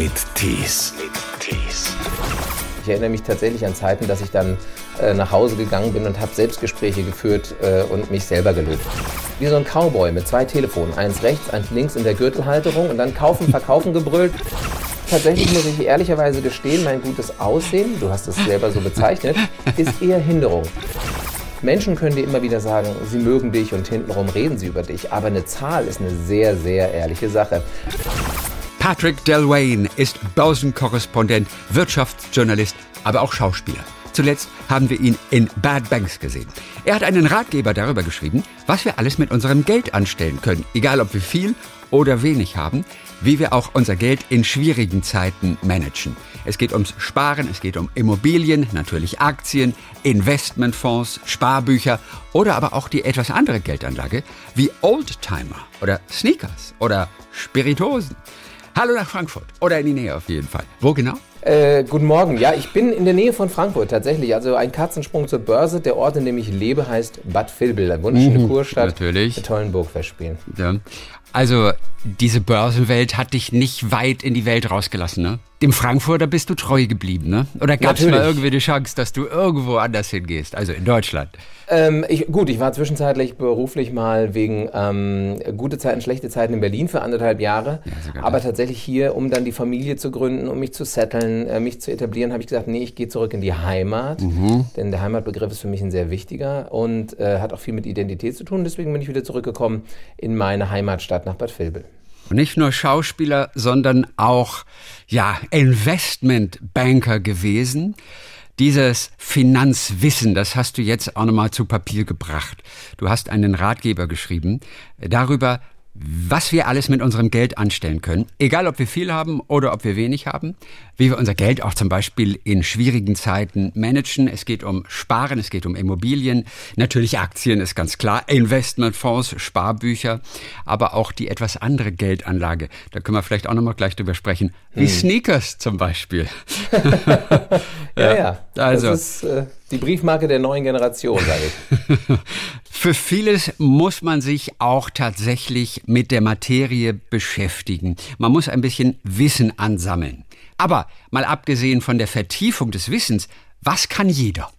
mit Tees. Ich erinnere mich tatsächlich an Zeiten, dass ich dann äh, nach Hause gegangen bin und habe Selbstgespräche geführt äh, und mich selber gelobt. Wie so ein Cowboy mit zwei Telefonen, eins rechts, eins links in der Gürtelhalterung und dann kaufen, verkaufen gebrüllt. Tatsächlich muss ich ehrlicherweise gestehen, mein gutes Aussehen, du hast es selber so bezeichnet, ist eher Hinderung. Menschen können dir immer wieder sagen, sie mögen dich und hintenrum reden sie über dich, aber eine Zahl ist eine sehr, sehr ehrliche Sache. Patrick Delwayne ist Börsenkorrespondent, Wirtschaftsjournalist, aber auch Schauspieler. Zuletzt haben wir ihn in Bad Banks gesehen. Er hat einen Ratgeber darüber geschrieben, was wir alles mit unserem Geld anstellen können, egal ob wir viel oder wenig haben, wie wir auch unser Geld in schwierigen Zeiten managen. Es geht ums Sparen, es geht um Immobilien, natürlich Aktien, Investmentfonds, Sparbücher oder aber auch die etwas andere Geldanlage wie Oldtimer oder Sneakers oder Spiritosen. Hallo nach Frankfurt oder in die Nähe auf jeden Fall. Wo genau? Äh, guten Morgen. Ja, ich bin in der Nähe von Frankfurt tatsächlich. Also ein Katzensprung zur Börse. Der Ort, in dem ich lebe, heißt Bad Vilbel. Eine wunderschöne mhm, Kurstadt. Natürlich. Mit tollen Burgfestspielen. Ja. Also diese Börsenwelt hat dich nicht weit in die Welt rausgelassen, ne? Dem Frankfurter bist du treu geblieben, ne? Oder gab es mal irgendwie die Chance, dass du irgendwo anders hingehst, also in Deutschland? Ähm, ich, gut, ich war zwischenzeitlich beruflich mal wegen ähm, gute Zeiten, schlechte Zeiten in Berlin für anderthalb Jahre. Ja, aber tatsächlich hier, um dann die Familie zu gründen, um mich zu setteln, äh, mich zu etablieren, habe ich gesagt, nee, ich gehe zurück in die Heimat. Mhm. Denn der Heimatbegriff ist für mich ein sehr wichtiger und äh, hat auch viel mit Identität zu tun. Deswegen bin ich wieder zurückgekommen in meine Heimatstadt nach Bad Vilbel. Nicht nur Schauspieler, sondern auch, ja, Investmentbanker gewesen. Dieses Finanzwissen, das hast du jetzt auch nochmal zu Papier gebracht. Du hast einen Ratgeber geschrieben darüber, was wir alles mit unserem Geld anstellen können, egal ob wir viel haben oder ob wir wenig haben, wie wir unser Geld auch zum Beispiel in schwierigen Zeiten managen. Es geht um Sparen, es geht um Immobilien, natürlich Aktien ist ganz klar, Investmentfonds, Sparbücher, aber auch die etwas andere Geldanlage. Da können wir vielleicht auch nochmal gleich drüber sprechen, wie hm. Sneakers zum Beispiel. ja, ja, also. Das ist äh, die Briefmarke der neuen Generation, sage ich. Für vieles muss man sich auch tatsächlich mit der Materie beschäftigen. Man muss ein bisschen Wissen ansammeln. Aber mal abgesehen von der Vertiefung des Wissens, was kann jeder?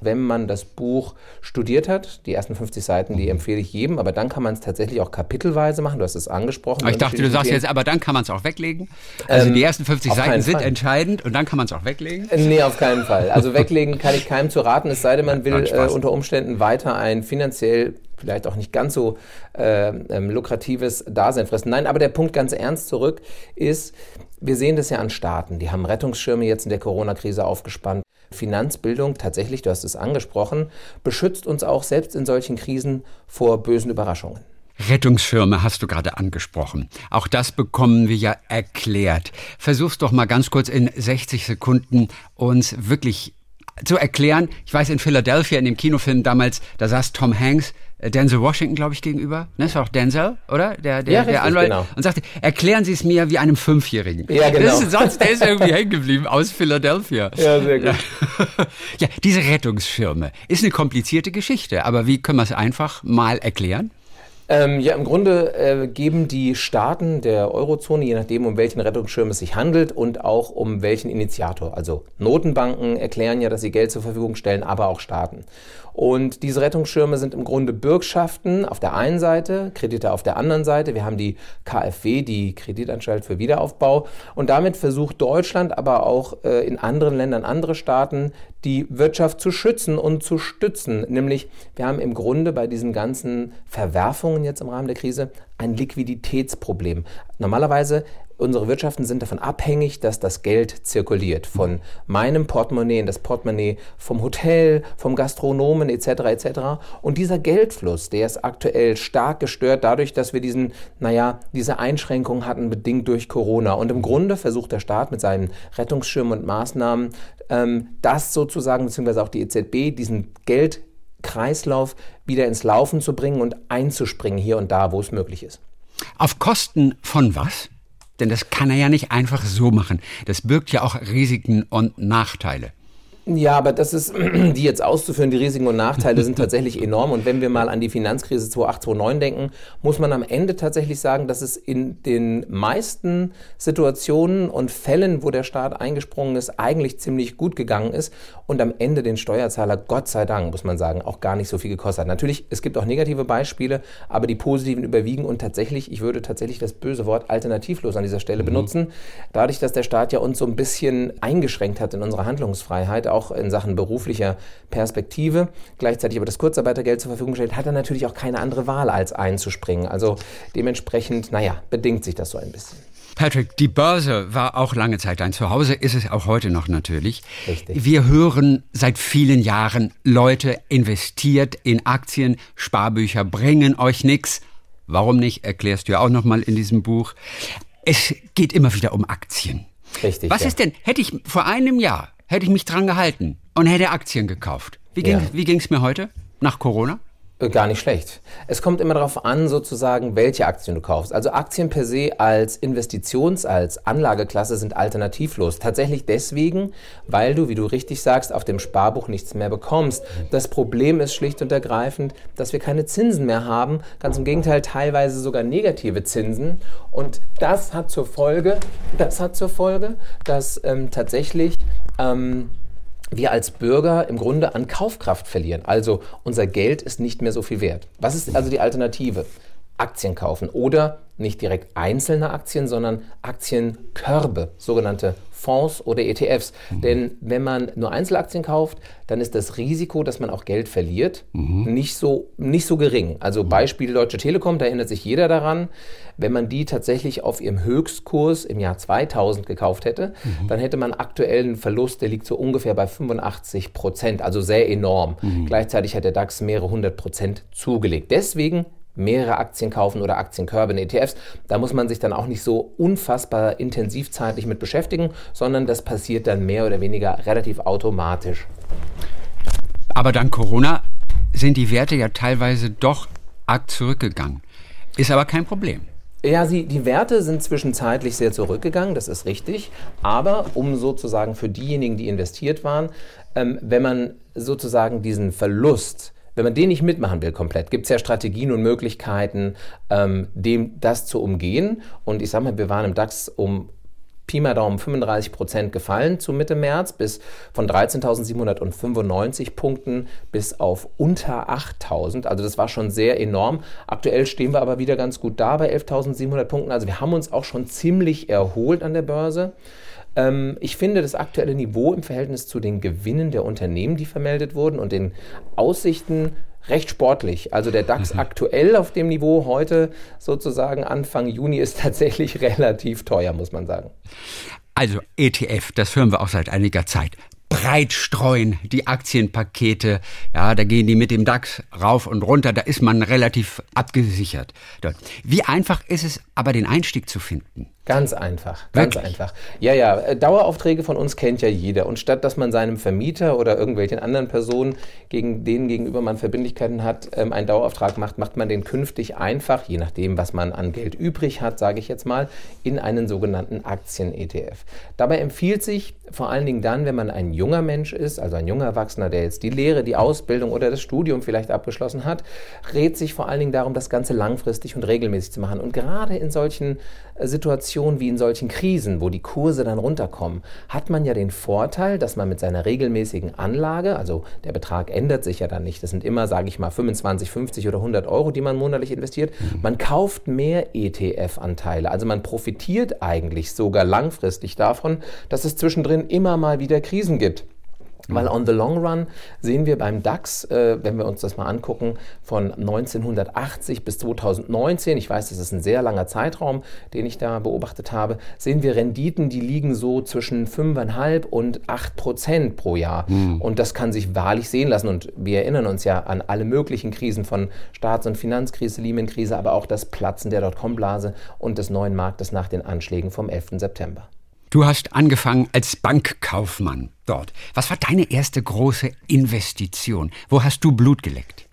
Wenn man das Buch studiert hat. Die ersten 50 Seiten, die empfehle ich jedem, aber dann kann man es tatsächlich auch kapitelweise machen. Du hast es angesprochen. ich dachte, du sagst jetzt, aber dann kann man es auch weglegen. Also ähm, die ersten 50 Seiten sind Fall. entscheidend und dann kann man es auch weglegen. Äh, nee, auf keinen Fall. Also weglegen kann ich keinem zu raten, es sei denn, man will äh, unter Umständen weiter ein finanziell vielleicht auch nicht ganz so äh, ähm, lukratives Dasein fressen. Nein, aber der Punkt ganz ernst zurück ist, wir sehen das ja an Staaten. Die haben Rettungsschirme jetzt in der Corona-Krise aufgespannt. Finanzbildung, tatsächlich, du hast es angesprochen, beschützt uns auch selbst in solchen Krisen vor bösen Überraschungen. Rettungsschirme hast du gerade angesprochen. Auch das bekommen wir ja erklärt. Versuch's doch mal ganz kurz in 60 Sekunden uns wirklich zu erklären. Ich weiß, in Philadelphia, in dem Kinofilm damals, da saß Tom Hanks Denzel Washington, glaube ich, gegenüber. Ne, das war auch Denzel, oder? Der, der, ja, richtig, der Anwalt. Genau. Und sagte, erklären Sie es mir wie einem Fünfjährigen. Ja, genau. Das ist Satz, der ist irgendwie hängen geblieben aus Philadelphia. Ja, sehr gut. Ja, diese Rettungsschirme ist eine komplizierte Geschichte, aber wie können wir es einfach mal erklären? Ähm, ja, im Grunde äh, geben die Staaten der Eurozone, je nachdem, um welchen Rettungsschirm es sich handelt und auch um welchen Initiator. Also Notenbanken erklären ja, dass sie Geld zur Verfügung stellen, aber auch Staaten. Und diese Rettungsschirme sind im Grunde Bürgschaften auf der einen Seite, Kredite auf der anderen Seite. Wir haben die KfW, die Kreditanstalt für Wiederaufbau. Und damit versucht Deutschland, aber auch äh, in anderen Ländern, andere Staaten, die Wirtschaft zu schützen und zu stützen. Nämlich, wir haben im Grunde bei diesen ganzen Verwerfungen jetzt im Rahmen der Krise ein Liquiditätsproblem. Normalerweise unsere Wirtschaften sind davon abhängig, dass das Geld zirkuliert. Von meinem Portemonnaie in das Portemonnaie vom Hotel, vom Gastronomen etc. etc. Und dieser Geldfluss, der ist aktuell stark gestört dadurch, dass wir diesen, naja, diese Einschränkungen hatten bedingt durch Corona. Und im Grunde versucht der Staat mit seinen Rettungsschirmen und Maßnahmen, ähm, das sozusagen, beziehungsweise auch die EZB, diesen Geldkreislauf wieder ins Laufen zu bringen und einzuspringen hier und da, wo es möglich ist. Auf Kosten von was? Denn das kann er ja nicht einfach so machen. Das birgt ja auch Risiken und Nachteile. Ja, aber das ist, die jetzt auszuführen, die Risiken und Nachteile sind tatsächlich enorm. Und wenn wir mal an die Finanzkrise 2008, 2009 denken, muss man am Ende tatsächlich sagen, dass es in den meisten Situationen und Fällen, wo der Staat eingesprungen ist, eigentlich ziemlich gut gegangen ist und am Ende den Steuerzahler, Gott sei Dank, muss man sagen, auch gar nicht so viel gekostet hat. Natürlich, es gibt auch negative Beispiele, aber die positiven überwiegen und tatsächlich, ich würde tatsächlich das böse Wort alternativlos an dieser Stelle mhm. benutzen. Dadurch, dass der Staat ja uns so ein bisschen eingeschränkt hat in unserer Handlungsfreiheit, auch in Sachen beruflicher Perspektive, gleichzeitig aber das Kurzarbeitergeld zur Verfügung stellt, hat er natürlich auch keine andere Wahl, als einzuspringen. Also dementsprechend, naja, bedingt sich das so ein bisschen. Patrick, die Börse war auch lange Zeit dein Zuhause, ist es auch heute noch natürlich. Richtig. Wir hören seit vielen Jahren, Leute investiert in Aktien, Sparbücher bringen euch nichts. Warum nicht, erklärst du ja auch nochmal in diesem Buch. Es geht immer wieder um Aktien. Richtig. Was ja. ist denn, hätte ich vor einem Jahr hätte ich mich dran gehalten und hätte Aktien gekauft. Wie ging ja. es mir heute nach Corona? Äh, gar nicht schlecht. Es kommt immer darauf an, sozusagen, welche Aktien du kaufst. Also Aktien per se als Investitions-, als Anlageklasse sind alternativlos. Tatsächlich deswegen, weil du, wie du richtig sagst, auf dem Sparbuch nichts mehr bekommst. Das Problem ist schlicht und ergreifend, dass wir keine Zinsen mehr haben. Ganz im Gegenteil, teilweise sogar negative Zinsen. Und das hat zur Folge, das hat zur Folge, dass ähm, tatsächlich ähm, wir als Bürger im Grunde an Kaufkraft verlieren. Also unser Geld ist nicht mehr so viel wert. Was ist also die Alternative? Aktien kaufen oder nicht direkt einzelne Aktien, sondern Aktienkörbe, sogenannte Fonds oder ETFs. Mhm. Denn wenn man nur Einzelaktien kauft, dann ist das Risiko, dass man auch Geld verliert, mhm. nicht, so, nicht so gering. Also mhm. Beispiel Deutsche Telekom, da erinnert sich jeder daran. Wenn man die tatsächlich auf ihrem Höchstkurs im Jahr 2000 gekauft hätte, mhm. dann hätte man aktuell einen Verlust, der liegt so ungefähr bei 85 Prozent, also sehr enorm. Mhm. Gleichzeitig hat der DAX mehrere hundert Prozent zugelegt. Deswegen mehrere Aktien kaufen oder Aktienkörbe in ETFs. Da muss man sich dann auch nicht so unfassbar intensiv zeitlich mit beschäftigen, sondern das passiert dann mehr oder weniger relativ automatisch. Aber dank Corona sind die Werte ja teilweise doch arg zurückgegangen. Ist aber kein Problem. Ja, sie, die Werte sind zwischenzeitlich sehr zurückgegangen, das ist richtig. Aber um sozusagen für diejenigen, die investiert waren, ähm, wenn man sozusagen diesen Verlust wenn man den nicht mitmachen will komplett, gibt es ja Strategien und Möglichkeiten, ähm, dem das zu umgehen. Und ich sage mal, wir waren im DAX um Pi mal Daumen 35 Prozent gefallen zu Mitte März, bis von 13.795 Punkten bis auf unter 8.000. Also das war schon sehr enorm. Aktuell stehen wir aber wieder ganz gut da bei 11.700 Punkten. Also wir haben uns auch schon ziemlich erholt an der Börse. Ähm, ich finde das aktuelle Niveau im Verhältnis zu den Gewinnen der Unternehmen, die vermeldet wurden und den Aussichten recht sportlich. Also der DAX mhm. aktuell auf dem Niveau heute sozusagen Anfang Juni ist tatsächlich relativ teuer, muss man sagen. Also ETF, das hören wir auch seit einiger Zeit breit streuen, die Aktienpakete. Ja, da gehen die mit dem DAX rauf und runter, da ist man relativ abgesichert. Wie einfach ist es aber, den Einstieg zu finden? Ganz einfach, ganz Wirklich? einfach. Ja, ja, äh, Daueraufträge von uns kennt ja jeder. Und statt dass man seinem Vermieter oder irgendwelchen anderen Personen, gegen denen gegenüber man Verbindlichkeiten hat, ähm, einen Dauerauftrag macht, macht man den künftig einfach, je nachdem, was man an Geld übrig hat, sage ich jetzt mal, in einen sogenannten Aktien-ETF. Dabei empfiehlt sich vor allen Dingen dann, wenn man ein junger Mensch ist, also ein junger Erwachsener, der jetzt die Lehre, die Ausbildung oder das Studium vielleicht abgeschlossen hat, rät sich vor allen Dingen darum, das Ganze langfristig und regelmäßig zu machen. Und gerade in solchen Situationen wie in solchen Krisen, wo die Kurse dann runterkommen, hat man ja den Vorteil, dass man mit seiner regelmäßigen Anlage, also der Betrag ändert sich ja dann nicht, das sind immer, sage ich mal, 25, 50 oder 100 Euro, die man monatlich investiert, mhm. man kauft mehr ETF-Anteile. Also man profitiert eigentlich sogar langfristig davon, dass es zwischendrin immer mal wieder Krisen gibt. Weil on the long run sehen wir beim DAX, äh, wenn wir uns das mal angucken, von 1980 bis 2019, ich weiß, das ist ein sehr langer Zeitraum, den ich da beobachtet habe, sehen wir Renditen, die liegen so zwischen 5,5 und 8 Prozent pro Jahr. Mhm. Und das kann sich wahrlich sehen lassen. Und wir erinnern uns ja an alle möglichen Krisen von Staats- und Finanzkrise, Lehman-Krise, aber auch das Platzen der Dotcom-Blase und des neuen Marktes nach den Anschlägen vom 11. September. Du hast angefangen als Bankkaufmann dort. Was war deine erste große Investition? Wo hast du Blut geleckt?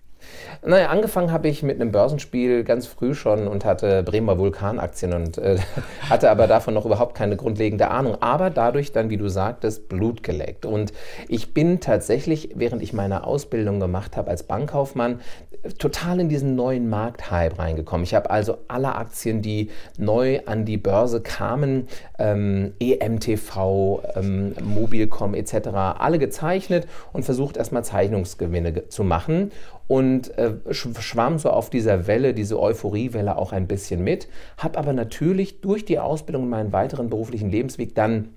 Naja, angefangen habe ich mit einem Börsenspiel ganz früh schon und hatte Bremer Vulkanaktien und äh, hatte aber davon noch überhaupt keine grundlegende Ahnung. Aber dadurch dann, wie du sagtest, Blut geleckt. Und ich bin tatsächlich, während ich meine Ausbildung gemacht habe als Bankkaufmann, total in diesen neuen Markthype reingekommen. Ich habe also alle Aktien, die neu an die Börse kamen, ähm, EMTV, ähm, Mobilcom etc., alle gezeichnet und versucht erstmal Zeichnungsgewinne zu machen und äh, schwamm so auf dieser Welle, diese Euphoriewelle auch ein bisschen mit, habe aber natürlich durch die Ausbildung in meinen weiteren beruflichen Lebensweg dann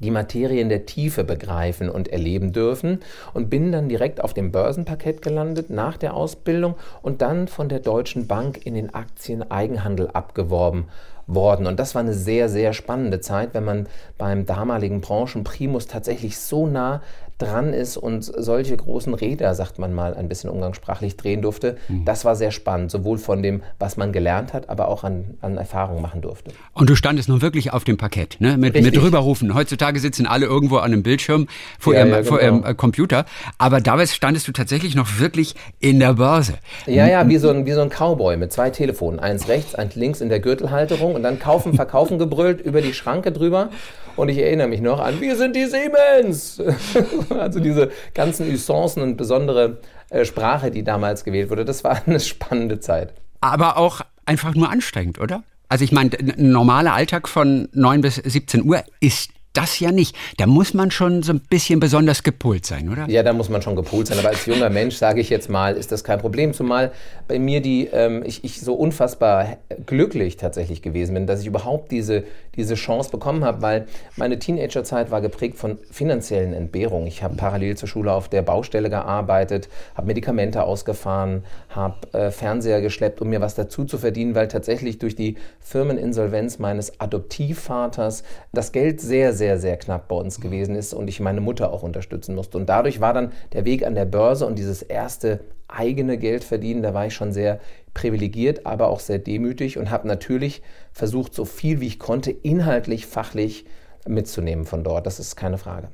die Materie in der Tiefe begreifen und erleben dürfen und bin dann direkt auf dem Börsenparkett gelandet nach der Ausbildung und dann von der Deutschen Bank in den Aktien-Eigenhandel abgeworben worden. Und das war eine sehr, sehr spannende Zeit, wenn man beim damaligen Branchenprimus tatsächlich so nah dran ist und solche großen Räder, sagt man mal ein bisschen umgangssprachlich, drehen durfte. Mhm. Das war sehr spannend, sowohl von dem, was man gelernt hat, aber auch an, an Erfahrungen machen durfte. Und du standest nun wirklich auf dem Parkett, ne? mit, mit rüberrufen. Heutzutage sitzen alle irgendwo an einem Bildschirm vor, ja, ihrem, ja, genau. vor ihrem äh, Computer, aber damals standest du tatsächlich noch wirklich in der Börse. Ja, ja, wie so ein, wie so ein Cowboy mit zwei Telefonen, eins rechts, eins links in der Gürtelhalterung und dann kaufen, verkaufen gebrüllt über die Schranke drüber. Und ich erinnere mich noch an, wir sind die Siemens. also diese ganzen Usancen und besondere äh, Sprache, die damals gewählt wurde, das war eine spannende Zeit. Aber auch einfach nur anstrengend, oder? Also ich meine, ein normaler Alltag von 9 bis 17 Uhr ist das ja nicht. Da muss man schon so ein bisschen besonders gepolt sein, oder? Ja, da muss man schon gepolt sein. Aber als junger Mensch, sage ich jetzt mal, ist das kein Problem. Zumal bei mir die, ähm, ich, ich so unfassbar glücklich tatsächlich gewesen bin, dass ich überhaupt diese, diese Chance bekommen habe, weil meine Teenagerzeit war geprägt von finanziellen Entbehrungen. Ich habe parallel zur Schule auf der Baustelle gearbeitet, habe Medikamente ausgefahren, habe äh, Fernseher geschleppt, um mir was dazu zu verdienen, weil tatsächlich durch die Firmeninsolvenz meines Adoptivvaters das Geld sehr, sehr, sehr knapp bei uns gewesen ist und ich meine Mutter auch unterstützen musste. Und dadurch war dann der Weg an der Börse und dieses erste eigene Geld verdienen, da war ich schon sehr privilegiert, aber auch sehr demütig und habe natürlich versucht, so viel wie ich konnte, inhaltlich, fachlich mitzunehmen von dort. Das ist keine Frage.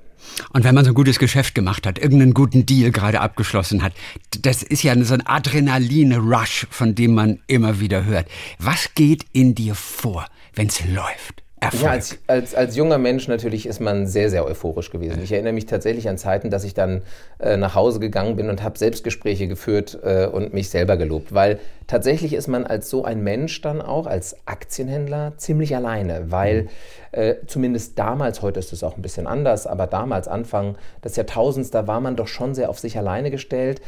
Und wenn man so ein gutes Geschäft gemacht hat, irgendeinen guten Deal gerade abgeschlossen hat, das ist ja so ein Adrenalin-Rush, von dem man immer wieder hört. Was geht in dir vor, wenn es läuft? Erfolg. Ja, als, als, als junger Mensch natürlich ist man sehr, sehr euphorisch gewesen. Ich erinnere mich tatsächlich an Zeiten, dass ich dann äh, nach Hause gegangen bin und habe Selbstgespräche geführt äh, und mich selber gelobt, weil tatsächlich ist man als so ein Mensch dann auch, als Aktienhändler, ziemlich alleine, weil mhm. äh, zumindest damals, heute ist es auch ein bisschen anders, aber damals, Anfang des Jahrtausends, da war man doch schon sehr auf sich alleine gestellt.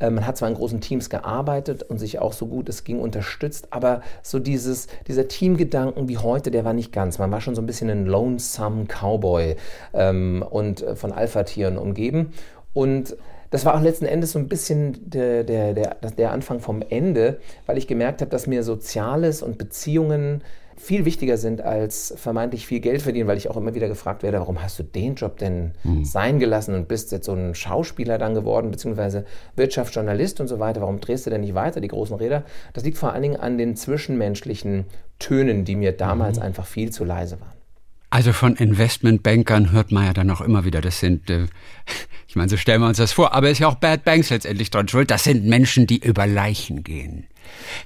Äh, man hat zwar in großen Teams gearbeitet und sich auch so gut es ging unterstützt, aber so dieses, dieser Teamgedanken wie heute, der war nicht ganz. Man war schon so ein bisschen ein Lonesome Cowboy ähm, und äh, von Alpha-Tieren umgeben. Und das war auch letzten Endes so ein bisschen der, der, der, der Anfang vom Ende, weil ich gemerkt habe, dass mir Soziales und Beziehungen viel wichtiger sind als vermeintlich viel Geld verdienen, weil ich auch immer wieder gefragt werde, warum hast du den Job denn mhm. sein gelassen und bist jetzt so ein Schauspieler dann geworden, beziehungsweise Wirtschaftsjournalist und so weiter, warum drehst du denn nicht weiter, die großen Räder? Das liegt vor allen Dingen an den zwischenmenschlichen Tönen, die mir damals mhm. einfach viel zu leise waren. Also von Investmentbankern hört man ja dann auch immer wieder, das sind, äh, ich meine, so stellen wir uns das vor, aber ist ja auch Bad Banks letztendlich dran schuld, das sind Menschen, die über Leichen gehen.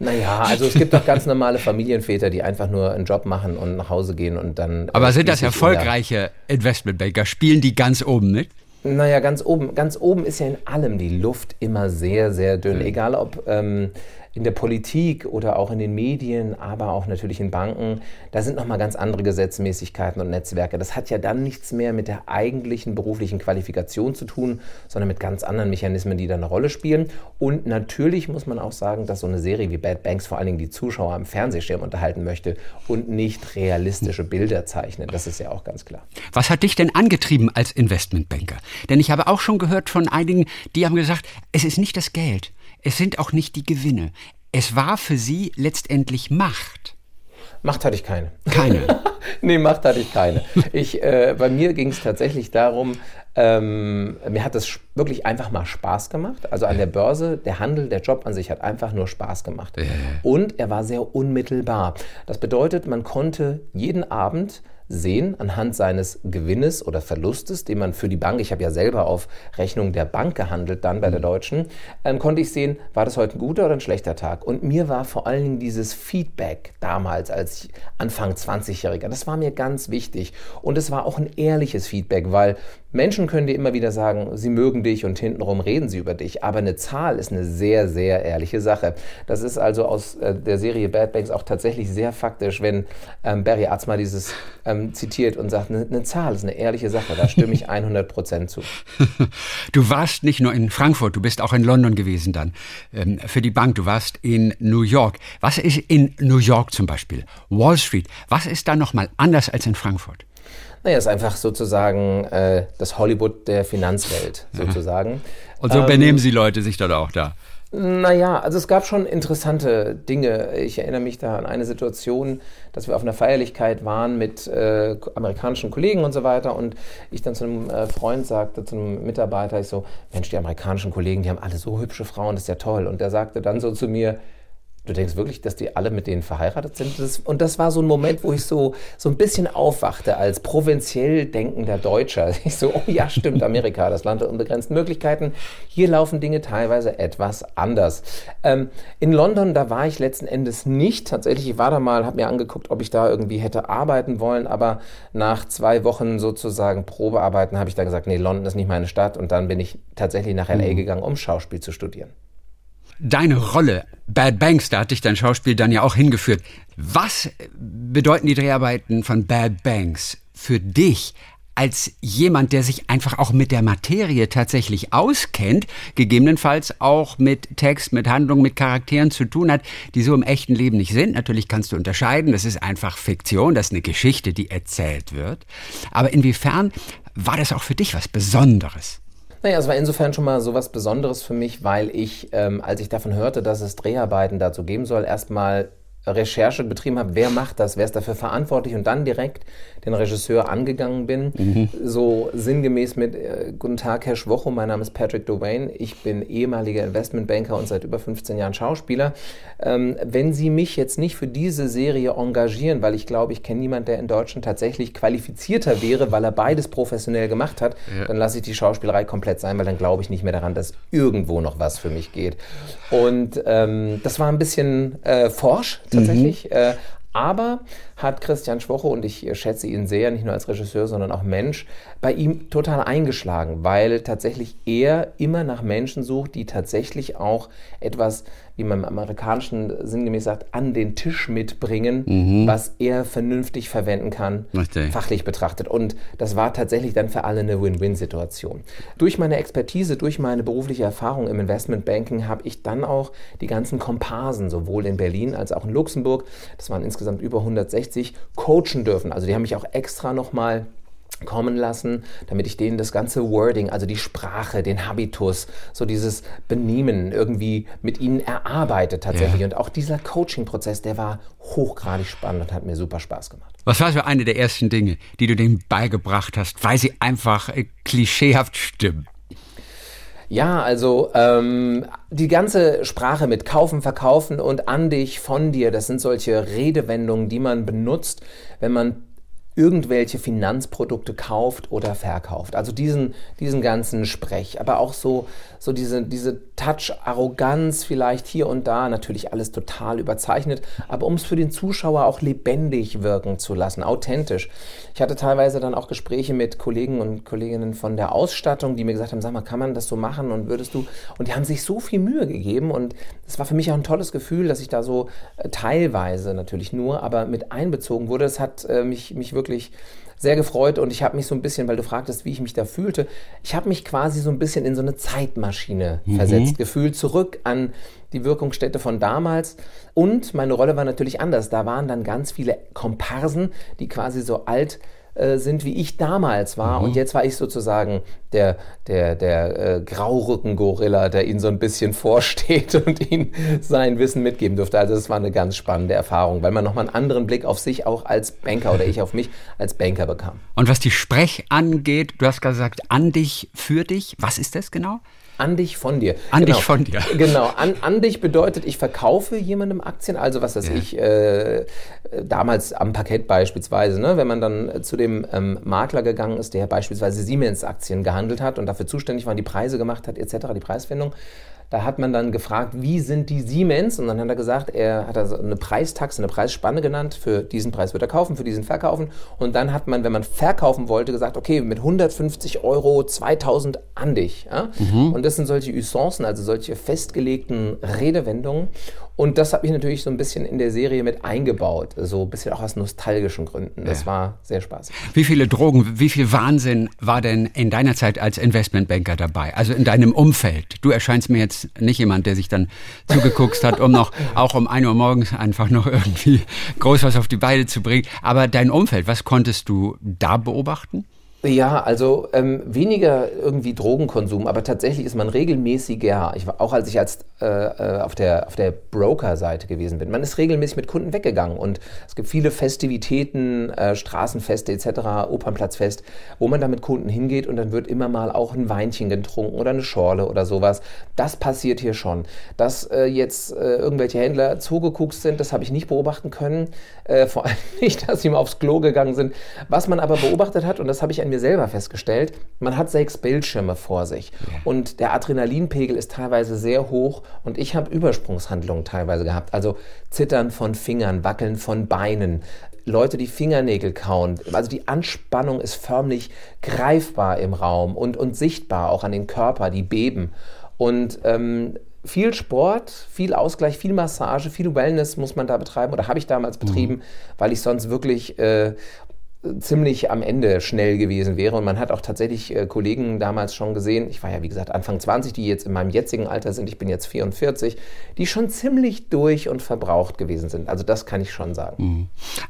Naja, also es gibt doch ganz normale Familienväter, die einfach nur einen Job machen und nach Hause gehen und dann. Aber äh, sind das erfolgreiche Investmentbanker? Spielen die ganz oben mit? Naja, ganz oben. Ganz oben ist ja in allem die Luft immer sehr, sehr dünn. Mhm. Egal ob ähm, in der Politik oder auch in den Medien, aber auch natürlich in Banken, da sind nochmal ganz andere Gesetzmäßigkeiten und Netzwerke. Das hat ja dann nichts mehr mit der eigentlichen beruflichen Qualifikation zu tun, sondern mit ganz anderen Mechanismen, die da eine Rolle spielen. Und natürlich muss man auch sagen, dass so eine Serie wie Bad Banks vor allen Dingen die Zuschauer am Fernsehschirm unterhalten möchte und nicht realistische Bilder zeichnet. Das ist ja auch ganz klar. Was hat dich denn angetrieben als Investmentbanker? Denn ich habe auch schon gehört von einigen, die haben gesagt, es ist nicht das Geld. Es sind auch nicht die Gewinne. Es war für sie letztendlich Macht. Macht hatte ich keine. Keine. nee, Macht hatte ich keine. Ich, äh, bei mir ging es tatsächlich darum, ähm, mir hat es wirklich einfach mal Spaß gemacht. Also an der Börse, der Handel, der Job an sich hat einfach nur Spaß gemacht. Und er war sehr unmittelbar. Das bedeutet, man konnte jeden Abend sehen anhand seines Gewinnes oder Verlustes, den man für die Bank, ich habe ja selber auf Rechnung der Bank gehandelt, dann bei der Deutschen, ähm, konnte ich sehen, war das heute ein guter oder ein schlechter Tag. Und mir war vor allen Dingen dieses Feedback damals als Anfang 20-Jähriger, das war mir ganz wichtig. Und es war auch ein ehrliches Feedback, weil Menschen können dir immer wieder sagen, sie mögen dich und hintenrum reden sie über dich, aber eine Zahl ist eine sehr, sehr ehrliche Sache. Das ist also aus äh, der Serie Bad Banks auch tatsächlich sehr faktisch, wenn ähm, Barry Arzma dieses ähm, zitiert und sagt, eine, eine, Zahl ist eine ehrliche Sache, da stimme ich 100 Prozent zu. Du warst nicht nur in Frankfurt, du bist auch in London gewesen dann ähm, für die Bank, du warst in New York. Was ist in New York zum Beispiel? Wall Street, was ist da nochmal anders als in Frankfurt? Naja, ist einfach sozusagen äh, das Hollywood der Finanzwelt, sozusagen. Und so ähm, benehmen Sie Leute sich dort auch da? Naja, also es gab schon interessante Dinge. Ich erinnere mich da an eine Situation, dass wir auf einer Feierlichkeit waren mit äh, amerikanischen Kollegen und so weiter und ich dann zu einem äh, Freund sagte, zu einem Mitarbeiter, ich so, Mensch, die amerikanischen Kollegen, die haben alle so hübsche Frauen, das ist ja toll. Und der sagte dann so zu mir, Du denkst wirklich, dass die alle mit denen verheiratet sind? Das, und das war so ein Moment, wo ich so, so ein bisschen aufwachte als provinziell denkender Deutscher. Ich so, oh ja, stimmt, Amerika, das Land der unbegrenzten Möglichkeiten. Hier laufen Dinge teilweise etwas anders. Ähm, in London, da war ich letzten Endes nicht. Tatsächlich, ich war da mal, habe mir angeguckt, ob ich da irgendwie hätte arbeiten wollen, aber nach zwei Wochen sozusagen Probearbeiten habe ich dann gesagt, nee, London ist nicht meine Stadt. Und dann bin ich tatsächlich nach LA mhm. gegangen, um Schauspiel zu studieren deine Rolle, Bad Banks, da hat dich dein Schauspiel dann ja auch hingeführt. Was bedeuten die Dreharbeiten von Bad Banks für dich als jemand, der sich einfach auch mit der Materie tatsächlich auskennt, gegebenenfalls auch mit Text, mit Handlung, mit Charakteren zu tun hat, die so im echten Leben nicht sind. Natürlich kannst du unterscheiden, das ist einfach Fiktion, das ist eine Geschichte, die erzählt wird. Aber inwiefern war das auch für dich was Besonderes? Naja, es war insofern schon mal so was Besonderes für mich, weil ich, ähm, als ich davon hörte, dass es Dreharbeiten dazu geben soll, erstmal Recherche betrieben habe, wer macht das, wer ist dafür verantwortlich und dann direkt den Regisseur angegangen bin. Mhm. So sinngemäß mit äh, Guten Tag, Herr Schwocho, mein Name ist Patrick Dowain, ich bin ehemaliger Investmentbanker und seit über 15 Jahren Schauspieler. Ähm, wenn Sie mich jetzt nicht für diese Serie engagieren, weil ich glaube, ich kenne niemanden, der in Deutschland tatsächlich qualifizierter wäre, weil er beides professionell gemacht hat, ja. dann lasse ich die Schauspielerei komplett sein, weil dann glaube ich nicht mehr daran, dass irgendwo noch was für mich geht. Und ähm, das war ein bisschen äh, forsch tatsächlich. Mhm. Äh, aber hat Christian Schwoche, und ich schätze ihn sehr, nicht nur als Regisseur, sondern auch Mensch, bei ihm total eingeschlagen, weil tatsächlich er immer nach Menschen sucht, die tatsächlich auch etwas, wie man im amerikanischen sinngemäß sagt, an den Tisch mitbringen, mhm. was er vernünftig verwenden kann, Richtig. fachlich betrachtet. Und das war tatsächlich dann für alle eine Win-Win-Situation. Durch meine Expertise, durch meine berufliche Erfahrung im Investmentbanking habe ich dann auch die ganzen Komparsen, sowohl in Berlin als auch in Luxemburg, das waren insgesamt über 160, coachen dürfen. Also die haben mich auch extra nochmal kommen lassen, damit ich denen das ganze Wording, also die Sprache, den Habitus, so dieses Benehmen irgendwie mit ihnen erarbeitet tatsächlich. Ja. Und auch dieser Coaching-Prozess, der war hochgradig spannend und hat mir super Spaß gemacht. Was war so eine der ersten Dinge, die du denen beigebracht hast, weil sie einfach äh, klischeehaft stimmen? Ja, also ähm, die ganze Sprache mit kaufen, verkaufen und an dich, von dir, das sind solche Redewendungen, die man benutzt, wenn man irgendwelche Finanzprodukte kauft oder verkauft. Also diesen, diesen ganzen Sprech, aber auch so, so diese, diese Touch-Arroganz vielleicht hier und da, natürlich alles total überzeichnet, aber um es für den Zuschauer auch lebendig wirken zu lassen, authentisch. Ich hatte teilweise dann auch Gespräche mit Kollegen und Kolleginnen von der Ausstattung, die mir gesagt haben, sag mal, kann man das so machen und würdest du, und die haben sich so viel Mühe gegeben und es war für mich auch ein tolles Gefühl, dass ich da so äh, teilweise natürlich nur, aber mit einbezogen wurde. Es hat äh, mich, mich wirklich wirklich sehr gefreut und ich habe mich so ein bisschen, weil du fragtest, wie ich mich da fühlte, ich habe mich quasi so ein bisschen in so eine Zeitmaschine mhm. versetzt gefühlt, zurück an die Wirkungsstätte von damals. Und meine Rolle war natürlich anders. Da waren dann ganz viele Komparsen, die quasi so alt äh, sind, wie ich damals war. Mhm. Und jetzt war ich sozusagen der, der, der äh, Graurücken-Gorilla, der ihnen so ein bisschen vorsteht und ihnen sein Wissen mitgeben durfte. Also das war eine ganz spannende Erfahrung, weil man nochmal einen anderen Blick auf sich auch als Banker oder ich auf mich als Banker bekam. Und was die Sprech angeht, du hast gesagt, an dich, für dich, was ist das genau? An dich von dir. An genau. dich von dir. Genau. An, an dich bedeutet, ich verkaufe jemandem Aktien. Also was weiß ja. ich, äh, damals am Parkett beispielsweise, ne, wenn man dann zu dem ähm, Makler gegangen ist, der beispielsweise Siemens-Aktien gehandelt hat und dafür zuständig war, die Preise gemacht hat, etc., die Preisfindung, da hat man dann gefragt, wie sind die Siemens? Und dann hat er gesagt, er hat also eine Preistaxe, eine Preisspanne genannt. Für diesen Preis wird er kaufen, für diesen verkaufen. Und dann hat man, wenn man verkaufen wollte, gesagt, okay, mit 150 Euro 2000 an dich. Ja? Mhm. Und das sind solche Usancen, also solche festgelegten Redewendungen. Und das habe ich natürlich so ein bisschen in der Serie mit eingebaut, so ein bisschen auch aus nostalgischen Gründen. Das ja. war sehr spaßig. Wie viele Drogen, wie viel Wahnsinn war denn in deiner Zeit als Investmentbanker dabei? Also in deinem Umfeld? Du erscheinst mir jetzt nicht jemand, der sich dann zugeguckt hat, um noch, auch um 1 Uhr morgens einfach noch irgendwie groß was auf die Beine zu bringen. Aber dein Umfeld, was konntest du da beobachten? Ja, also ähm, weniger irgendwie Drogenkonsum, aber tatsächlich ist man regelmäßiger, ich auch als ich als, äh, äh, auf der, auf der Broker-Seite gewesen bin, man ist regelmäßig mit Kunden weggegangen und es gibt viele Festivitäten, äh, Straßenfeste etc., Opernplatzfest, wo man da mit Kunden hingeht und dann wird immer mal auch ein Weinchen getrunken oder eine Schorle oder sowas. Das passiert hier schon. Dass äh, jetzt äh, irgendwelche Händler zugeguckt sind, das habe ich nicht beobachten können, äh, vor allem nicht, dass sie mal aufs Klo gegangen sind. Was man aber beobachtet hat, und das habe ich an mir selber festgestellt, man hat sechs Bildschirme vor sich und der Adrenalinpegel ist teilweise sehr hoch und ich habe Übersprungshandlungen teilweise gehabt, also Zittern von Fingern, Wackeln von Beinen, Leute, die Fingernägel kauen. Also die Anspannung ist förmlich greifbar im Raum und, und sichtbar auch an den Körper, die beben. Und ähm, viel Sport, viel Ausgleich, viel Massage, viel Wellness muss man da betreiben oder habe ich damals betrieben, mhm. weil ich sonst wirklich äh, ziemlich am Ende schnell gewesen wäre. Und man hat auch tatsächlich äh, Kollegen damals schon gesehen, ich war ja wie gesagt Anfang 20, die jetzt in meinem jetzigen Alter sind, ich bin jetzt 44, die schon ziemlich durch und verbraucht gewesen sind. Also das kann ich schon sagen. Mhm.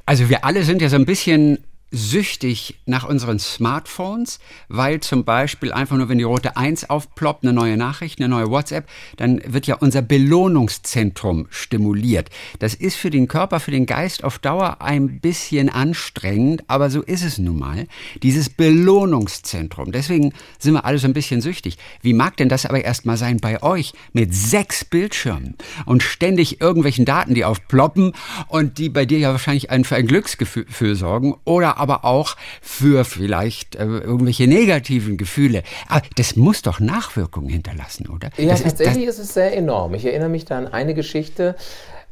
Also wir alle sind ja so ein bisschen süchtig nach unseren Smartphones, weil zum Beispiel einfach nur, wenn die rote 1 aufploppt, eine neue Nachricht, eine neue WhatsApp, dann wird ja unser Belohnungszentrum stimuliert. Das ist für den Körper, für den Geist auf Dauer ein bisschen anstrengend, aber so ist es nun mal. Dieses Belohnungszentrum. Deswegen sind wir alle so ein bisschen süchtig. Wie mag denn das aber erstmal sein bei euch mit sechs Bildschirmen und ständig irgendwelchen Daten, die aufploppen und die bei dir ja wahrscheinlich ein, für ein Glücksgefühl sorgen oder aber auch für vielleicht äh, irgendwelche negativen Gefühle. Aber das muss doch Nachwirkungen hinterlassen, oder? Ja, das tatsächlich ist, ist es sehr enorm. Ich erinnere mich da an eine Geschichte.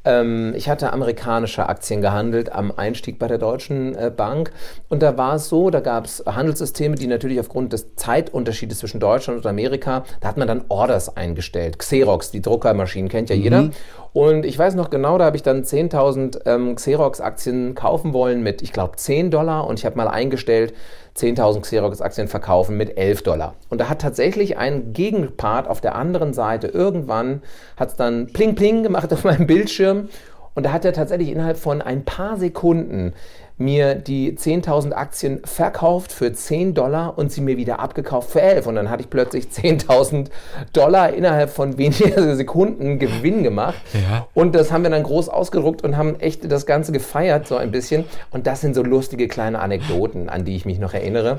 Ähm, ich hatte amerikanische Aktien gehandelt am Einstieg bei der Deutschen äh, Bank. Und da war es so, da gab es Handelssysteme, die natürlich aufgrund des Zeitunterschiedes zwischen Deutschland und Amerika, da hat man dann Orders eingestellt. Xerox, die Druckermaschinen, kennt ja mhm. jeder. Und ich weiß noch genau, da habe ich dann 10.000 ähm, Xerox-Aktien kaufen wollen mit, ich glaube, 10 Dollar. Und ich habe mal eingestellt, 10.000 Xerox-Aktien verkaufen mit 11 Dollar. Und da hat tatsächlich ein Gegenpart auf der anderen Seite irgendwann, hat es dann pling pling gemacht auf meinem Bildschirm und da hat er tatsächlich innerhalb von ein paar Sekunden mir die 10.000 Aktien verkauft für 10 Dollar und sie mir wieder abgekauft für 11. Und dann hatte ich plötzlich 10.000 Dollar innerhalb von wenigen Sekunden Gewinn gemacht. Ja. Und das haben wir dann groß ausgedruckt und haben echt das Ganze gefeiert, so ein bisschen. Und das sind so lustige kleine Anekdoten, an die ich mich noch erinnere.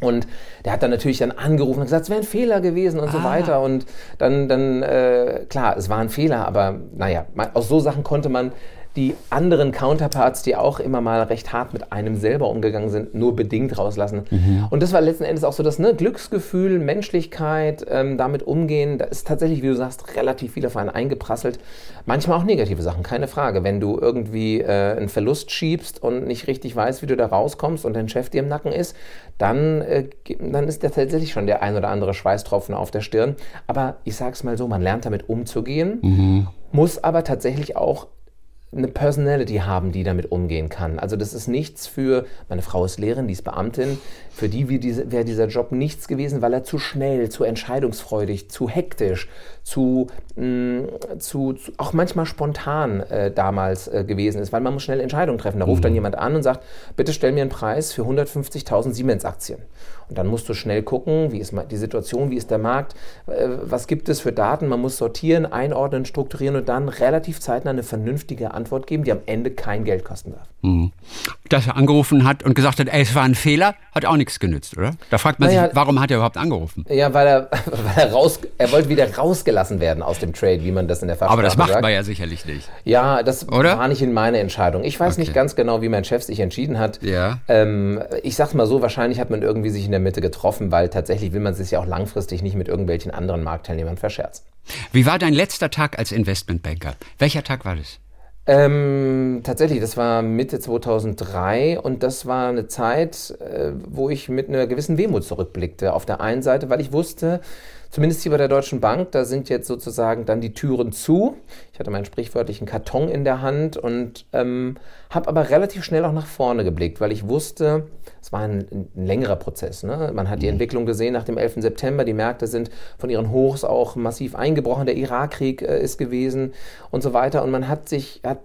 Und der hat dann natürlich dann angerufen und gesagt, es wäre ein Fehler gewesen und ah. so weiter. Und dann, dann äh, klar, es war ein Fehler, aber naja, aus so Sachen konnte man die anderen Counterparts, die auch immer mal recht hart mit einem selber umgegangen sind, nur bedingt rauslassen. Mhm. Und das war letzten Endes auch so das ne, Glücksgefühl, Menschlichkeit, ähm, damit umgehen. Da ist tatsächlich, wie du sagst, relativ viel auf einen eingeprasselt. Manchmal auch negative Sachen, keine Frage. Wenn du irgendwie äh, einen Verlust schiebst und nicht richtig weißt, wie du da rauskommst und dein Chef dir im Nacken ist, dann, äh, dann ist da tatsächlich schon der ein oder andere Schweißtropfen auf der Stirn. Aber ich sag's mal so, man lernt damit umzugehen, mhm. muss aber tatsächlich auch eine Personality haben, die damit umgehen kann. Also das ist nichts für, meine Frau ist Lehrerin, die ist Beamtin, für die wäre dieser Job nichts gewesen, weil er zu schnell, zu entscheidungsfreudig, zu hektisch, zu, mh, mm, zu, zu auch manchmal spontan äh, damals äh, gewesen ist, weil man muss schnell Entscheidungen treffen. Da ruft mhm. dann jemand an und sagt, bitte stell mir einen Preis für 150.000 Siemens-Aktien. Und dann musst du schnell gucken, wie ist die Situation, wie ist der Markt, äh, was gibt es für Daten, man muss sortieren, einordnen, strukturieren und dann relativ zeitnah eine vernünftige Antwort Antwort geben, die am Ende kein Geld kosten darf. Mhm. Dass er angerufen hat und gesagt hat, ey, es war ein Fehler, hat auch nichts genützt, oder? Da fragt man naja, sich, warum hat er überhaupt angerufen? Ja, weil er, weil er raus, er wollte wieder rausgelassen werden aus dem Trade, wie man das in der Fachsprache Aber das macht sagt. man ja sicherlich nicht. Ja, das oder? war nicht in meine Entscheidung. Ich weiß okay. nicht ganz genau, wie mein Chef sich entschieden hat. Ja. Ähm, ich sag's mal so, wahrscheinlich hat man irgendwie sich in der Mitte getroffen, weil tatsächlich will man sich ja auch langfristig nicht mit irgendwelchen anderen Marktteilnehmern verscherzen. Wie war dein letzter Tag als Investmentbanker? Welcher Tag war das? Ähm, tatsächlich, das war Mitte 2003 und das war eine Zeit, äh, wo ich mit einer gewissen Wehmut zurückblickte. Auf der einen Seite, weil ich wusste, zumindest hier bei der Deutschen Bank, da sind jetzt sozusagen dann die Türen zu. Ich hatte meinen sprichwörtlichen Karton in der Hand und ähm, habe aber relativ schnell auch nach vorne geblickt, weil ich wusste, es war ein, ein längerer Prozess. Ne? Man hat die mhm. Entwicklung gesehen nach dem 11. September. Die Märkte sind von ihren Hochs auch massiv eingebrochen. Der Irakkrieg äh, ist gewesen und so weiter. Und man hat sich, hat,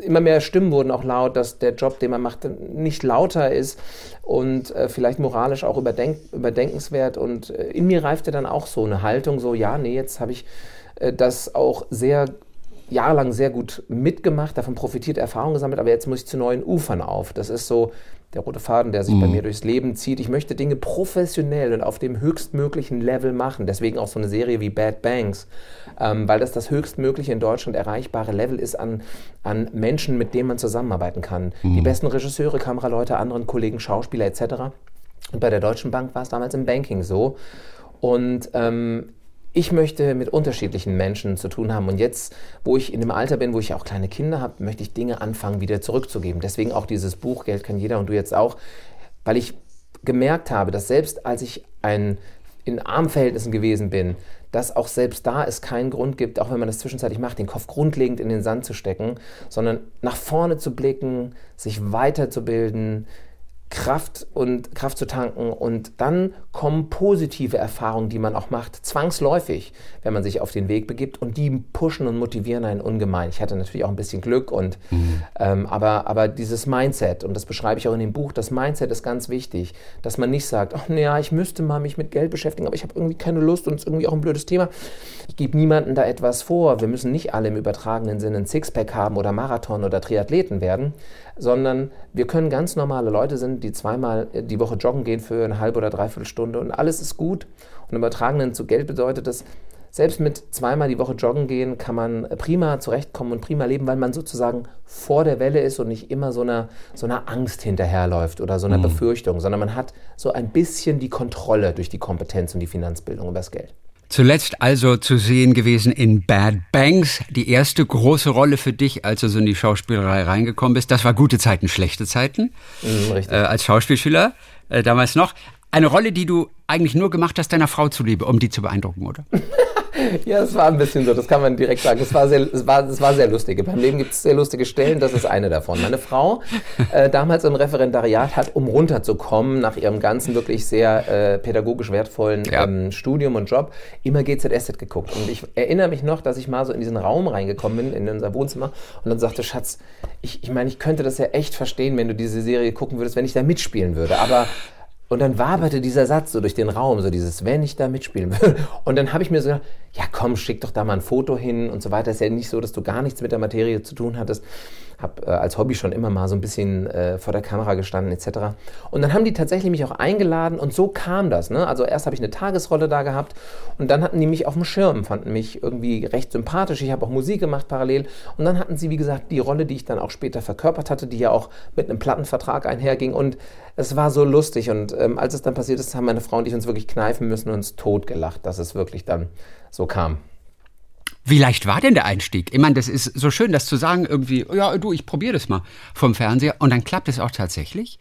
immer mehr Stimmen wurden auch laut, dass der Job, den man macht, nicht lauter ist und äh, vielleicht moralisch auch überdenk, überdenkenswert. Und äh, in mir reifte dann auch so eine Haltung, so, ja, nee, jetzt habe ich äh, das auch sehr jahrelang sehr gut mitgemacht, davon profitiert, Erfahrung gesammelt, aber jetzt muss ich zu neuen Ufern auf. Das ist so der rote Faden, der sich mhm. bei mir durchs Leben zieht. Ich möchte Dinge professionell und auf dem höchstmöglichen Level machen. Deswegen auch so eine Serie wie Bad Banks, ähm, weil das das höchstmögliche in Deutschland erreichbare Level ist an, an Menschen, mit denen man zusammenarbeiten kann. Mhm. Die besten Regisseure, Kameraleute, anderen Kollegen, Schauspieler etc. Und bei der Deutschen Bank war es damals im Banking so. Und ähm, ich möchte mit unterschiedlichen Menschen zu tun haben. Und jetzt, wo ich in dem Alter bin, wo ich auch kleine Kinder habe, möchte ich Dinge anfangen, wieder zurückzugeben. Deswegen auch dieses Buch Geld kann jeder und du jetzt auch, weil ich gemerkt habe, dass selbst als ich ein, in Armverhältnissen gewesen bin, dass auch selbst da es keinen Grund gibt, auch wenn man das zwischenzeitlich macht, den Kopf grundlegend in den Sand zu stecken, sondern nach vorne zu blicken, sich weiterzubilden, Kraft und Kraft zu tanken und dann kommen positive Erfahrungen, die man auch macht, zwangsläufig, wenn man sich auf den Weg begibt und die pushen und motivieren einen ungemein. Ich hatte natürlich auch ein bisschen Glück und mhm. ähm, aber, aber dieses Mindset und das beschreibe ich auch in dem Buch, das Mindset ist ganz wichtig, dass man nicht sagt, ach naja, ich müsste mal mich mit Geld beschäftigen, aber ich habe irgendwie keine Lust und es ist irgendwie auch ein blödes Thema. Ich gebe niemandem da etwas vor. Wir müssen nicht alle im übertragenen Sinne ein Sixpack haben oder Marathon oder Triathleten werden, sondern wir können ganz normale Leute sein, die zweimal die Woche joggen gehen für eine halbe oder dreiviertel Stunde und alles ist gut. Und im Übertragenen zu Geld bedeutet das, selbst mit zweimal die Woche joggen gehen kann man prima zurechtkommen und prima leben, weil man sozusagen vor der Welle ist und nicht immer so einer, so einer Angst hinterherläuft oder so einer mhm. Befürchtung, sondern man hat so ein bisschen die Kontrolle durch die Kompetenz und die Finanzbildung über das Geld. Zuletzt also zu sehen gewesen in Bad Banks, die erste große Rolle für dich, als du so in die Schauspielerei reingekommen bist. Das war gute Zeiten, schlechte Zeiten. Mhm, äh, als Schauspielschüler äh, damals noch. Eine Rolle, die du eigentlich nur gemacht hast, deiner Frau zuliebe, um die zu beeindrucken, oder? ja, es war ein bisschen so, das kann man direkt sagen. Es war sehr, es war, es war sehr lustig. Beim Leben gibt es sehr lustige Stellen, das ist eine davon. Meine Frau, äh, damals im Referendariat, hat, um runterzukommen, nach ihrem ganzen wirklich sehr äh, pädagogisch wertvollen ja. ähm, Studium und Job, immer GZSZ geguckt. Und ich erinnere mich noch, dass ich mal so in diesen Raum reingekommen bin, in unser Wohnzimmer, und dann sagte, Schatz, ich, ich meine, ich könnte das ja echt verstehen, wenn du diese Serie gucken würdest, wenn ich da mitspielen würde. Aber und dann waberte dieser Satz so durch den Raum, so dieses, wenn ich da mitspielen will. Und dann habe ich mir so gedacht, ja komm, schick doch da mal ein Foto hin und so weiter. Ist ja nicht so, dass du gar nichts mit der Materie zu tun hattest habe äh, als Hobby schon immer mal so ein bisschen äh, vor der Kamera gestanden etc. Und dann haben die tatsächlich mich auch eingeladen und so kam das. Ne? Also erst habe ich eine Tagesrolle da gehabt und dann hatten die mich auf dem Schirm, fanden mich irgendwie recht sympathisch. Ich habe auch Musik gemacht parallel und dann hatten sie, wie gesagt, die Rolle, die ich dann auch später verkörpert hatte, die ja auch mit einem Plattenvertrag einherging und es war so lustig und ähm, als es dann passiert ist, haben meine Frau und ich uns wirklich kneifen müssen und uns totgelacht, dass es wirklich dann so kam. Wie leicht war denn der Einstieg? Ich meine, das ist so schön, das zu sagen, irgendwie, ja, du, ich probiere das mal vom Fernseher und dann klappt es auch tatsächlich.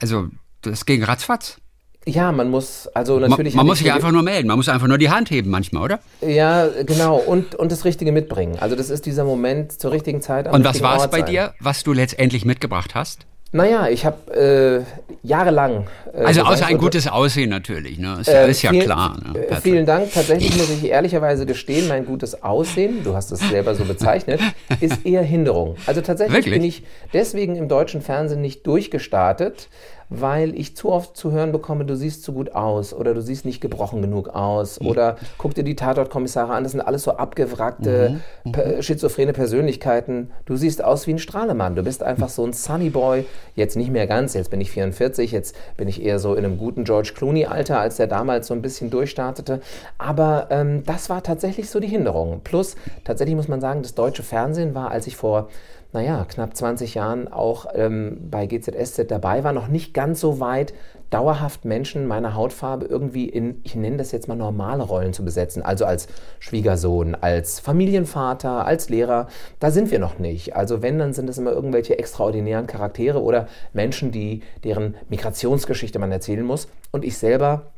Also, das ging ratzfatz. Ja, man muss, also natürlich. Man, man muss sich einfach nur melden, man muss einfach nur die Hand heben manchmal, oder? Ja, genau. Und, und das Richtige mitbringen. Also, das ist dieser Moment zur richtigen Zeit. und was war es bei sein. dir, was du letztendlich mitgebracht hast? Naja, ich habe äh, jahrelang. Äh, also außer ein gutes Aussehen natürlich, ne? Ist, äh, ist ja viel, klar. Ne? Äh, vielen Dank. Tatsächlich muss ich ehrlicherweise gestehen, mein gutes Aussehen, du hast es selber so bezeichnet, ist eher Hinderung. Also tatsächlich Wirklich? bin ich deswegen im deutschen Fernsehen nicht durchgestartet, weil ich zu oft zu hören bekomme, du siehst zu gut aus oder du siehst nicht gebrochen genug aus mhm. oder guck dir die Tatortkommissare an, das sind alles so abgewrackte, mhm. mhm. schizophrene Persönlichkeiten. Du siehst aus wie ein Strahlemann, du bist einfach so ein Sunny Boy, jetzt nicht mehr ganz, jetzt bin ich 44, jetzt bin ich eher so in einem guten George Clooney-Alter, als der damals so ein bisschen durchstartete. Aber ähm, das war tatsächlich so die Hinderung. Plus, tatsächlich muss man sagen, das deutsche Fernsehen war, als ich vor naja, knapp 20 Jahren auch ähm, bei GZSZ dabei war, noch nicht ganz so weit, dauerhaft Menschen meiner Hautfarbe irgendwie in, ich nenne das jetzt mal normale Rollen zu besetzen. Also als Schwiegersohn, als Familienvater, als Lehrer. Da sind wir noch nicht. Also wenn, dann sind es immer irgendwelche extraordinären Charaktere oder Menschen, die, deren Migrationsgeschichte man erzählen muss. Und ich selber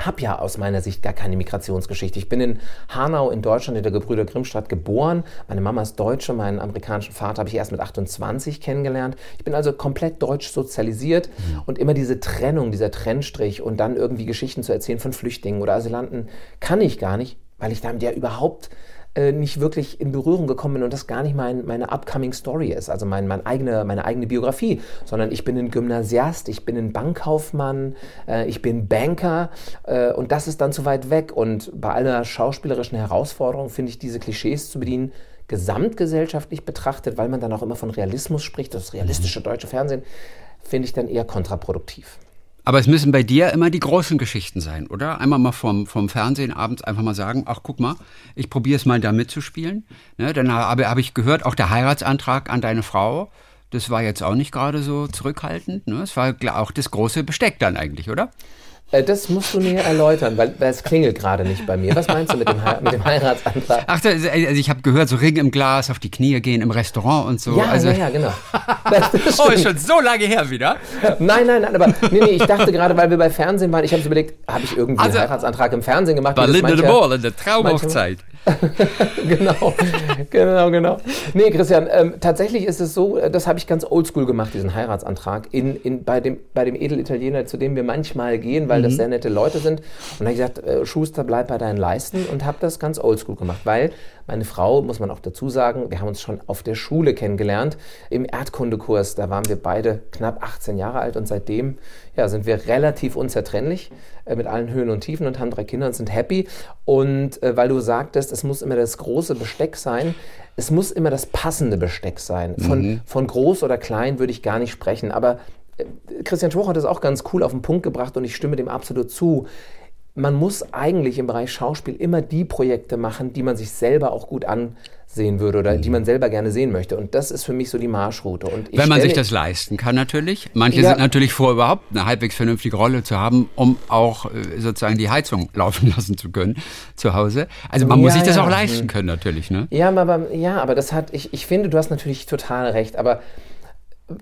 habe ja aus meiner Sicht gar keine Migrationsgeschichte. Ich bin in Hanau in Deutschland in der Gebrüder Grimmstadt geboren. Meine Mama ist Deutsche, meinen amerikanischen Vater habe ich erst mit 28 kennengelernt. Ich bin also komplett deutsch sozialisiert mhm. und immer diese Trennung, dieser Trennstrich und dann irgendwie Geschichten zu erzählen von Flüchtlingen oder Asylanten kann ich gar nicht, weil ich damit ja überhaupt äh, nicht wirklich in Berührung gekommen bin und das gar nicht mein, meine upcoming Story ist, also mein, mein eigene, meine eigene Biografie, sondern ich bin ein Gymnasiast, ich bin ein Bankkaufmann, äh, ich bin Banker äh, und das ist dann zu weit weg und bei aller schauspielerischen Herausforderung finde ich diese Klischees zu bedienen gesamtgesellschaftlich betrachtet, weil man dann auch immer von Realismus spricht, das realistische deutsche Fernsehen, finde ich dann eher kontraproduktiv. Aber es müssen bei dir immer die großen Geschichten sein, oder? Einmal mal vom, vom Fernsehen abends einfach mal sagen, ach guck mal, ich probiere es mal da mitzuspielen. Ne, dann habe hab ich gehört, auch der Heiratsantrag an deine Frau, das war jetzt auch nicht gerade so zurückhaltend. Ne? Es war auch das große Besteck dann eigentlich, oder? Äh, das musst du näher erläutern, weil, weil es klingelt gerade nicht bei mir. Was meinst du mit dem, mit dem Heiratsantrag? Ach, also ich habe gehört, so Ring im Glas, auf die Knie gehen im Restaurant und so. Ja, also, ja, ja, genau. oh, ist schon so lange her wieder. Nein, nein, nein, aber nee, nee, ich dachte gerade, weil wir bei Fernsehen waren, ich habe überlegt, habe ich irgendwie also, einen Heiratsantrag im Fernsehen gemacht? Bei Linda de Mol in der Traumhochzeit. genau, genau, genau. Nee, Christian, ähm, tatsächlich ist es so, äh, das habe ich ganz oldschool gemacht, diesen Heiratsantrag, in, in, bei, dem, bei dem Edelitaliener, zu dem wir manchmal gehen, weil mhm. das sehr nette Leute sind. Und da habe ich gesagt, äh, Schuster, bleib bei deinen Leisten und habe das ganz oldschool gemacht, weil meine Frau, muss man auch dazu sagen, wir haben uns schon auf der Schule kennengelernt, im Erdkundekurs, da waren wir beide knapp 18 Jahre alt und seitdem ja, sind wir relativ unzertrennlich äh, mit allen Höhen und Tiefen und haben drei Kinder und sind happy. Und äh, weil du sagtest, es muss immer das große Besteck sein, es muss immer das passende Besteck sein. Von, mhm. von groß oder klein würde ich gar nicht sprechen, aber äh, Christian Schwoch hat das auch ganz cool auf den Punkt gebracht und ich stimme dem absolut zu man muss eigentlich im Bereich Schauspiel immer die Projekte machen, die man sich selber auch gut ansehen würde oder mhm. die man selber gerne sehen möchte. Und das ist für mich so die Marschroute. Und Wenn man sich das leisten kann natürlich. Manche ja. sind natürlich vor, überhaupt eine halbwegs vernünftige Rolle zu haben, um auch äh, sozusagen die Heizung laufen lassen zu können zu Hause. Also man ja, muss sich das ja. auch leisten mhm. können natürlich. Ne? Ja, aber, ja, aber das hat, ich, ich finde, du hast natürlich total recht, aber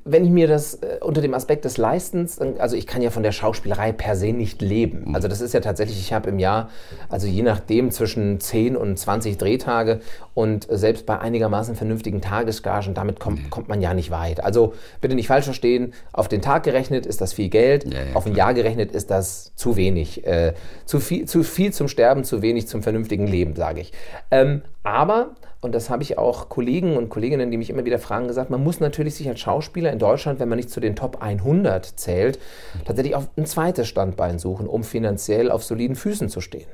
wenn ich mir das äh, unter dem Aspekt des Leistens, also ich kann ja von der Schauspielerei per se nicht leben. Mhm. Also das ist ja tatsächlich, ich habe im Jahr, also je nachdem zwischen 10 und 20 Drehtage und selbst bei einigermaßen vernünftigen Tagesgagen, damit kommt, kommt man ja nicht weit. Also bitte nicht falsch verstehen, auf den Tag gerechnet ist das viel Geld, ja, ja, auf ein Jahr gerechnet ist das zu wenig. Äh, zu, viel, zu viel zum Sterben, zu wenig zum vernünftigen Leben, sage ich. Ähm, aber und das habe ich auch Kollegen und Kolleginnen, die mich immer wieder fragen, gesagt, man muss natürlich sich als Schauspieler in Deutschland, wenn man nicht zu den Top 100 zählt, tatsächlich auf ein zweites Standbein suchen, um finanziell auf soliden Füßen zu stehen.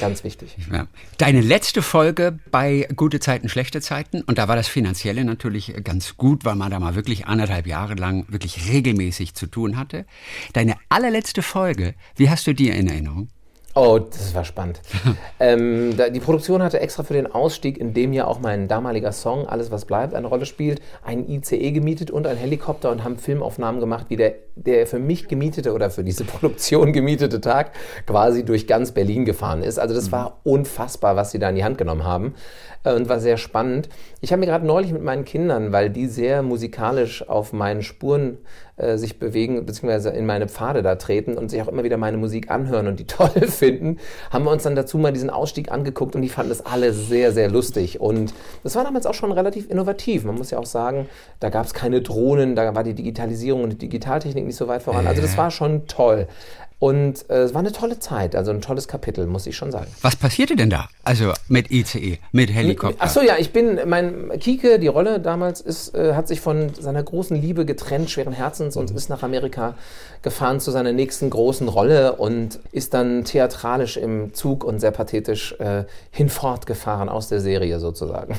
Ganz wichtig. Ja. Deine letzte Folge bei Gute Zeiten, schlechte Zeiten, und da war das Finanzielle natürlich ganz gut, weil man da mal wirklich anderthalb Jahre lang wirklich regelmäßig zu tun hatte. Deine allerletzte Folge, wie hast du die in Erinnerung? Oh, das war spannend. ähm, da, die Produktion hatte extra für den Ausstieg, in dem ja auch mein damaliger Song Alles, was bleibt, eine Rolle spielt, einen ICE gemietet und einen Helikopter und haben Filmaufnahmen gemacht, wie der, der für mich gemietete oder für diese Produktion gemietete Tag quasi durch ganz Berlin gefahren ist. Also das mhm. war unfassbar, was sie da in die Hand genommen haben äh, und war sehr spannend. Ich habe mir gerade neulich mit meinen Kindern, weil die sehr musikalisch auf meinen Spuren äh, sich bewegen, beziehungsweise in meine Pfade da treten und sich auch immer wieder meine Musik anhören und die toll finden, haben wir uns dann dazu mal diesen Ausstieg angeguckt und die fanden das alle sehr, sehr lustig. Und das war damals auch schon relativ innovativ. Man muss ja auch sagen, da gab es keine Drohnen, da war die Digitalisierung und die Digitaltechnik nicht so weit voran. Also das war schon toll. Und äh, es war eine tolle Zeit, also ein tolles Kapitel, muss ich schon sagen. Was passierte denn da? Also mit ICE, mit Helikopter? Ach so, ja, ich bin, mein Kike, die Rolle damals, ist, äh, hat sich von seiner großen Liebe getrennt, schweren Herzens und mhm. ist nach Amerika gefahren zu seiner nächsten großen Rolle und ist dann theatralisch im Zug und sehr pathetisch äh, hinfortgefahren aus der Serie sozusagen.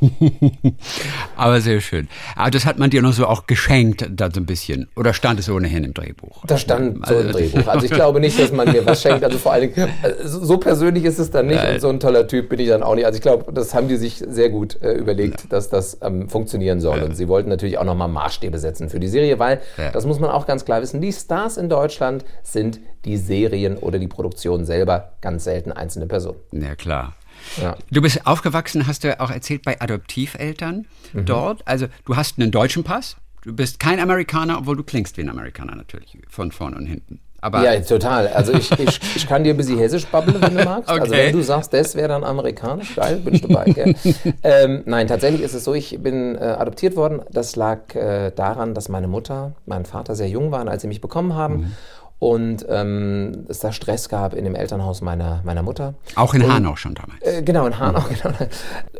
Aber sehr schön. Aber das hat man dir noch so auch geschenkt, da so ein bisschen. Oder stand es ohnehin im Drehbuch? Das stand so im also, Drehbuch. Also ich glaube nicht, dass man mir was schenkt. Also vor allen Dingen, äh, so persönlich ist es dann nicht und so ein toller Typ bin ich dann auch nicht. Also ich glaube, das haben die sich sehr gut äh, überlegt, ja. dass das ähm, funktionieren soll. Ja. Und sie wollten natürlich auch nochmal Maßstäbe setzen für die Serie, weil, ja. das muss man auch ganz klar wissen, die Stars in Deutschland sind die Serien oder die Produktion selber ganz selten einzelne Personen. Ja, klar. Ja. Du bist aufgewachsen, hast du auch erzählt, bei Adoptiveltern mhm. dort. Also du hast einen deutschen Pass, Du bist kein Amerikaner, obwohl du klingst wie ein Amerikaner natürlich, von vorn und hinten. Aber ja, total. Also ich, ich, ich kann dir ein bisschen hessisch babbeln, wenn du magst. Okay. Also wenn du sagst, das wäre dann amerikanisch, geil, bin ich dabei. Gell? ähm, nein, tatsächlich ist es so, ich bin äh, adoptiert worden. Das lag äh, daran, dass meine Mutter, mein Vater sehr jung waren, als sie mich bekommen haben. Mhm und ähm, es da Stress gab in dem Elternhaus meiner, meiner Mutter. Auch in und, Hanau schon damals. Äh, genau, in Hanau, mhm. genau.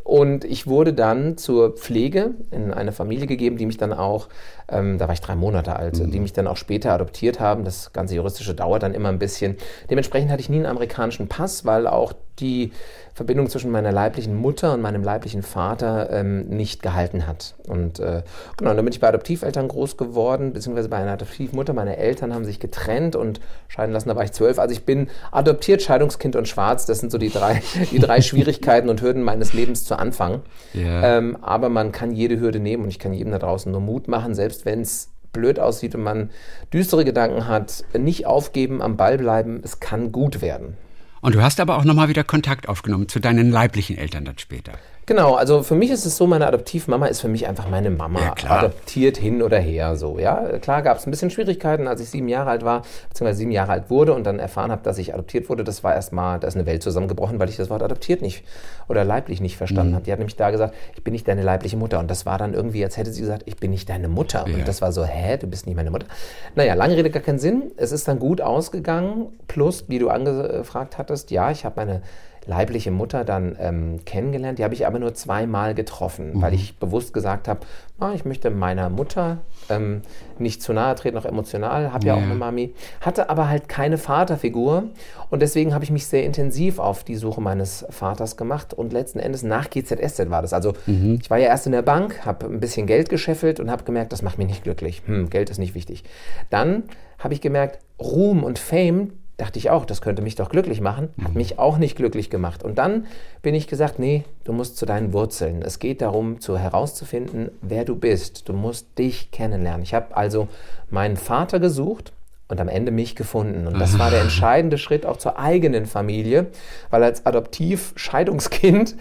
Und ich wurde dann zur Pflege in eine Familie gegeben, die mich dann auch, ähm, da war ich drei Monate alt, mhm. die mich dann auch später adoptiert haben. Das ganze Juristische dauert dann immer ein bisschen. Dementsprechend hatte ich nie einen amerikanischen Pass, weil auch die Verbindung zwischen meiner leiblichen Mutter und meinem leiblichen Vater ähm, nicht gehalten hat. Und äh, genau, dann bin ich bei Adoptiveltern groß geworden, beziehungsweise bei einer Adoptivmutter. Meine Eltern haben sich getrennt und scheiden lassen, da war ich zwölf. Also ich bin adoptiert, Scheidungskind und schwarz. Das sind so die drei, die drei Schwierigkeiten und Hürden meines Lebens zu Anfang. Yeah. Ähm, aber man kann jede Hürde nehmen und ich kann jedem da draußen nur Mut machen, selbst wenn es blöd aussieht und man düstere Gedanken hat, nicht aufgeben, am Ball bleiben, es kann gut werden. Und du hast aber auch nochmal wieder Kontakt aufgenommen zu deinen leiblichen Eltern dann später. Genau, also für mich ist es so, meine Adoptivmama ist für mich einfach meine Mama. Ja, adoptiert hin oder her, so, ja. Klar gab es ein bisschen Schwierigkeiten, als ich sieben Jahre alt war, beziehungsweise sieben Jahre alt wurde und dann erfahren habe, dass ich adoptiert wurde. Das war erstmal, da ist eine Welt zusammengebrochen, weil ich das Wort adoptiert nicht oder leiblich nicht verstanden mhm. habe. Die hat nämlich da gesagt, ich bin nicht deine leibliche Mutter. Und das war dann irgendwie, als hätte sie gesagt, ich bin nicht deine Mutter. Ja. Und das war so, hä, du bist nicht meine Mutter. Naja, lange Rede, gar keinen Sinn. Es ist dann gut ausgegangen. Plus, wie du angefragt hattest, ja, ich habe meine leibliche Mutter dann ähm, kennengelernt. Die habe ich aber nur zweimal getroffen, mhm. weil ich bewusst gesagt habe, ah, ich möchte meiner Mutter ähm, nicht zu nahe treten, auch emotional, habe ja. ja auch eine Mami, hatte aber halt keine Vaterfigur und deswegen habe ich mich sehr intensiv auf die Suche meines Vaters gemacht und letzten Endes nach GZSZ war das. Also mhm. ich war ja erst in der Bank, habe ein bisschen Geld gescheffelt und habe gemerkt, das macht mich nicht glücklich. Hm, Geld ist nicht wichtig. Dann habe ich gemerkt, Ruhm und Fame, dachte ich auch, das könnte mich doch glücklich machen. Hat mhm. mich auch nicht glücklich gemacht. Und dann bin ich gesagt, nee, du musst zu deinen Wurzeln. Es geht darum, zu herauszufinden, wer du bist. Du musst dich kennenlernen. Ich habe also meinen Vater gesucht und am Ende mich gefunden. Und das war der entscheidende Schritt auch zur eigenen Familie, weil als Adoptiv-Scheidungskind,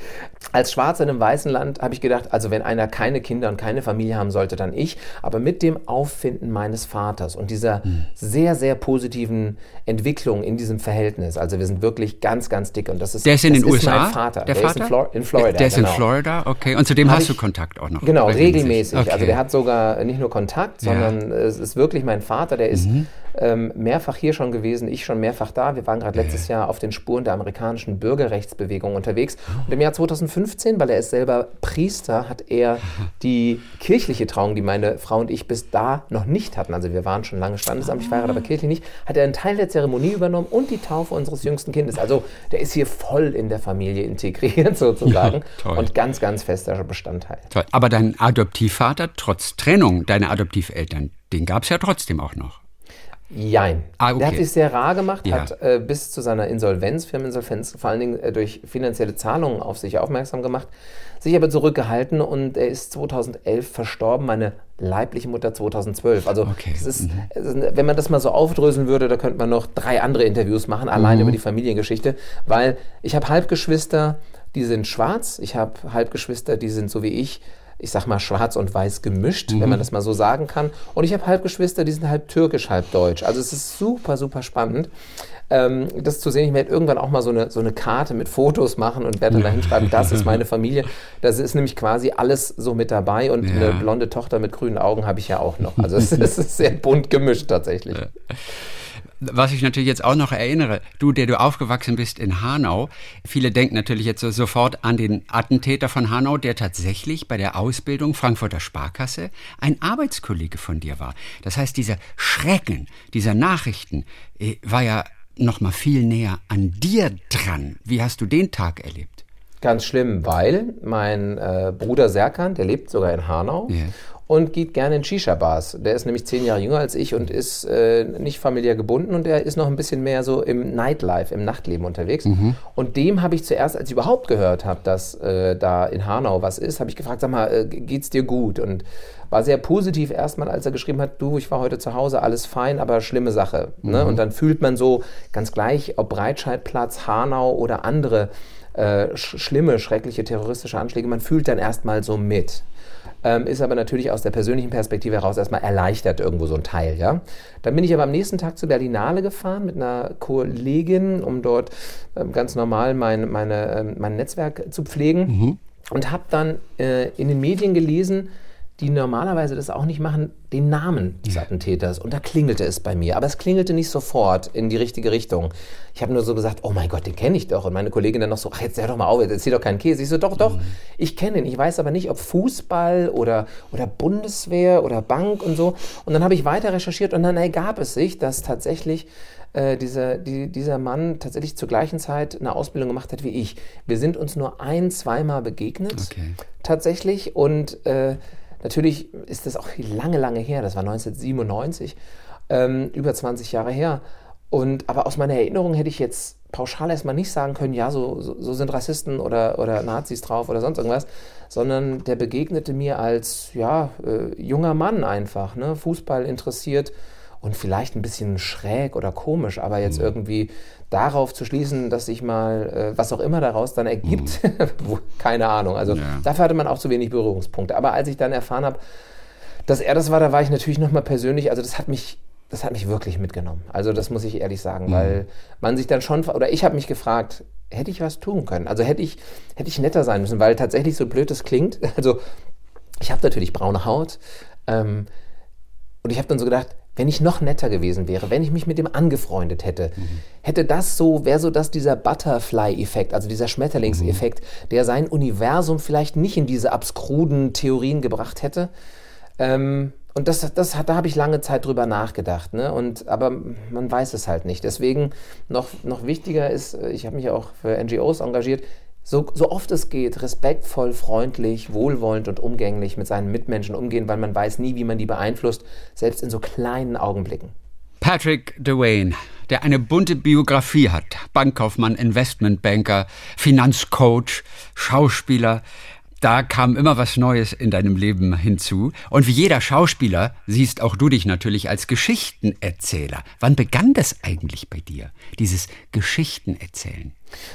als Schwarzer in einem weißen Land, habe ich gedacht, also wenn einer keine Kinder und keine Familie haben sollte, dann ich. Aber mit dem Auffinden meines Vaters und dieser mhm. sehr, sehr positiven Entwicklung in diesem Verhältnis, also wir sind wirklich ganz, ganz dick. Und das ist, der ist in den USA? mein Vater. Der, der Vater? ist in, Flor in Florida. Der ist genau. in Florida, okay. Und zudem hast ich, du Kontakt auch noch? Genau, regelmäßig. Okay. Also der hat sogar nicht nur Kontakt, sondern ja. es ist wirklich mein Vater, der ist mhm ähm, mehrfach hier schon gewesen, ich schon mehrfach da. Wir waren gerade letztes Jahr auf den Spuren der amerikanischen Bürgerrechtsbewegung unterwegs. Und im Jahr 2015, weil er ist selber Priester, hat er die kirchliche Trauung, die meine Frau und ich bis da noch nicht hatten, also wir waren schon lange standesamtlich verheiratet, aber kirchlich nicht, hat er einen Teil der Zeremonie übernommen und die Taufe unseres jüngsten Kindes. Also der ist hier voll in der Familie integriert sozusagen ja, und ganz, ganz fester Bestandteil. Toll. Aber dein Adoptivvater, trotz Trennung deiner Adoptiveltern, den gab es ja trotzdem auch noch. Jein. Ah, okay. Der hat sich sehr rar gemacht, ja. hat äh, bis zu seiner Insolvenz, Firmeninsolvenz, vor allen Dingen äh, durch finanzielle Zahlungen auf sich aufmerksam gemacht, sich aber zurückgehalten und er ist 2011 verstorben, meine leibliche Mutter 2012. Also okay. ist, mhm. wenn man das mal so aufdröseln würde, da könnte man noch drei andere Interviews machen, allein mhm. über die Familiengeschichte, weil ich habe Halbgeschwister, die sind schwarz, ich habe Halbgeschwister, die sind so wie ich ich sag mal, schwarz und weiß gemischt, mhm. wenn man das mal so sagen kann. Und ich habe Halbgeschwister, die sind halb türkisch, halb deutsch. Also es ist super, super spannend ähm, das zu sehen. Ich werde irgendwann auch mal so eine, so eine Karte mit Fotos machen und werde dann da hinschreiben, das ist meine Familie. Das ist nämlich quasi alles so mit dabei und ja. eine blonde Tochter mit grünen Augen habe ich ja auch noch. Also es, es ist sehr bunt gemischt tatsächlich. Was ich natürlich jetzt auch noch erinnere, du, der du aufgewachsen bist in Hanau, viele denken natürlich jetzt so sofort an den Attentäter von Hanau, der tatsächlich bei der Ausbildung Frankfurter Sparkasse ein Arbeitskollege von dir war. Das heißt, dieser Schrecken dieser Nachrichten äh, war ja noch mal viel näher an dir dran. Wie hast du den Tag erlebt? Ganz schlimm, weil mein äh, Bruder Serkan, der lebt sogar in Hanau yeah. und geht gerne in Shisha-Bars. Der ist nämlich zehn Jahre jünger als ich und ist äh, nicht familiär gebunden und der ist noch ein bisschen mehr so im Nightlife, im Nachtleben unterwegs. Mhm. Und dem habe ich zuerst, als ich überhaupt gehört habe, dass äh, da in Hanau was ist, habe ich gefragt, sag mal, äh, geht's dir gut? Und war sehr positiv erstmal, als er geschrieben hat, du, ich war heute zu Hause, alles fein, aber schlimme Sache. Ne? Mhm. Ne? Und dann fühlt man so ganz gleich, ob Breitscheidplatz, Hanau oder andere äh, sch schlimme, schreckliche terroristische Anschläge, man fühlt dann erstmal so mit. Ähm, ist aber natürlich aus der persönlichen Perspektive heraus erstmal erleichtert irgendwo so ein Teil, ja. Dann bin ich aber am nächsten Tag zur Berlinale gefahren mit einer Kollegin, um dort ähm, ganz normal mein, meine, ähm, mein Netzwerk zu pflegen mhm. und habe dann äh, in den Medien gelesen, die normalerweise das auch nicht machen, den Namen des Attentäters. Und da klingelte es bei mir. Aber es klingelte nicht sofort in die richtige Richtung. Ich habe nur so gesagt, oh mein Gott, den kenne ich doch. Und meine Kollegin dann noch so, ach, jetzt hör doch mal auf, jetzt erzähl doch keinen Käse. Ich so, doch, doch, mhm. ich kenne ihn. Ich weiß aber nicht, ob Fußball oder, oder Bundeswehr oder Bank und so. Und dann habe ich weiter recherchiert und dann ergab es sich, dass tatsächlich äh, dieser, die, dieser Mann tatsächlich zur gleichen Zeit eine Ausbildung gemacht hat wie ich. Wir sind uns nur ein, zweimal begegnet. Okay. Tatsächlich. Und äh, Natürlich ist das auch lange, lange her, das war 1997, ähm, über 20 Jahre her. Und, aber aus meiner Erinnerung hätte ich jetzt pauschal erstmal nicht sagen können, ja, so, so, sind Rassisten oder, oder Nazis drauf oder sonst irgendwas, sondern der begegnete mir als ja, äh, junger Mann einfach, ne? Fußball interessiert und vielleicht ein bisschen schräg oder komisch, aber jetzt mhm. irgendwie darauf zu schließen, dass sich mal äh, was auch immer daraus dann ergibt, mhm. keine Ahnung. Also ja. dafür hatte man auch zu wenig Berührungspunkte. Aber als ich dann erfahren habe, dass er das war, da war ich natürlich nochmal persönlich, also das hat mich das hat mich wirklich mitgenommen. Also das muss ich ehrlich sagen, mhm. weil man sich dann schon, oder ich habe mich gefragt, hätte ich was tun können? Also hätte ich, hätte ich netter sein müssen, weil tatsächlich so blöd das klingt. Also ich habe natürlich braune Haut ähm, und ich habe dann so gedacht, wenn ich noch netter gewesen wäre, wenn ich mich mit dem angefreundet hätte, mhm. hätte das so, wäre so das dieser Butterfly-Effekt, also dieser Schmetterlingseffekt, mhm. der sein Universum vielleicht nicht in diese abskruden Theorien gebracht hätte. Ähm, und das, das, da habe ich lange Zeit drüber nachgedacht, ne? Und, aber man weiß es halt nicht. Deswegen noch, noch wichtiger ist, ich habe mich auch für NGOs engagiert, so, so oft es geht, respektvoll, freundlich, wohlwollend und umgänglich mit seinen Mitmenschen umgehen, weil man weiß nie, wie man die beeinflusst, selbst in so kleinen Augenblicken. Patrick Dewayne, der eine bunte Biografie hat. Bankkaufmann, Investmentbanker, Finanzcoach, Schauspieler. Da kam immer was Neues in deinem Leben hinzu. Und wie jeder Schauspieler siehst auch du dich natürlich als Geschichtenerzähler. Wann begann das eigentlich bei dir, dieses Geschichtenerzählen?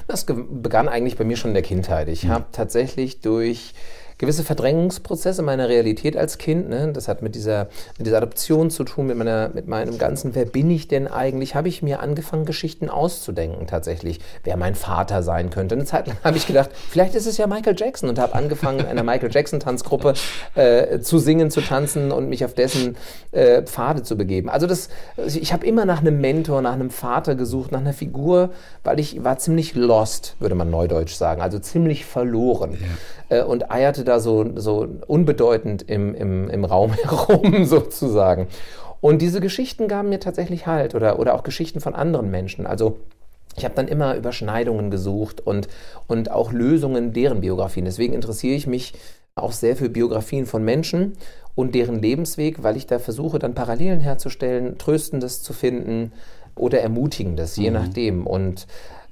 Das begann eigentlich bei mir schon in der Kindheit. Ich mhm. habe tatsächlich durch gewisse Verdrängungsprozesse meiner Realität als Kind. Ne? Das hat mit dieser, mit dieser Adoption zu tun, mit, meiner, mit meinem ganzen, wer bin ich denn eigentlich, habe ich mir angefangen, Geschichten auszudenken tatsächlich, wer mein Vater sein könnte. Eine Zeit lang habe ich gedacht, vielleicht ist es ja Michael Jackson und habe angefangen, in einer Michael Jackson-Tanzgruppe äh, zu singen, zu tanzen und mich auf dessen äh, Pfade zu begeben. Also das, ich habe immer nach einem Mentor, nach einem Vater gesucht, nach einer Figur, weil ich war ziemlich lost, würde man neudeutsch sagen, also ziemlich verloren. Ja äh, und eierte da so, so unbedeutend im, im, im Raum herum sozusagen. Und diese Geschichten gaben mir tatsächlich Halt oder, oder auch Geschichten von anderen Menschen. Also ich habe dann immer Überschneidungen gesucht und, und auch Lösungen deren Biografien. Deswegen interessiere ich mich auch sehr für Biografien von Menschen und deren Lebensweg, weil ich da versuche, dann Parallelen herzustellen, Tröstendes zu finden oder Ermutigendes, je mhm. nachdem. Und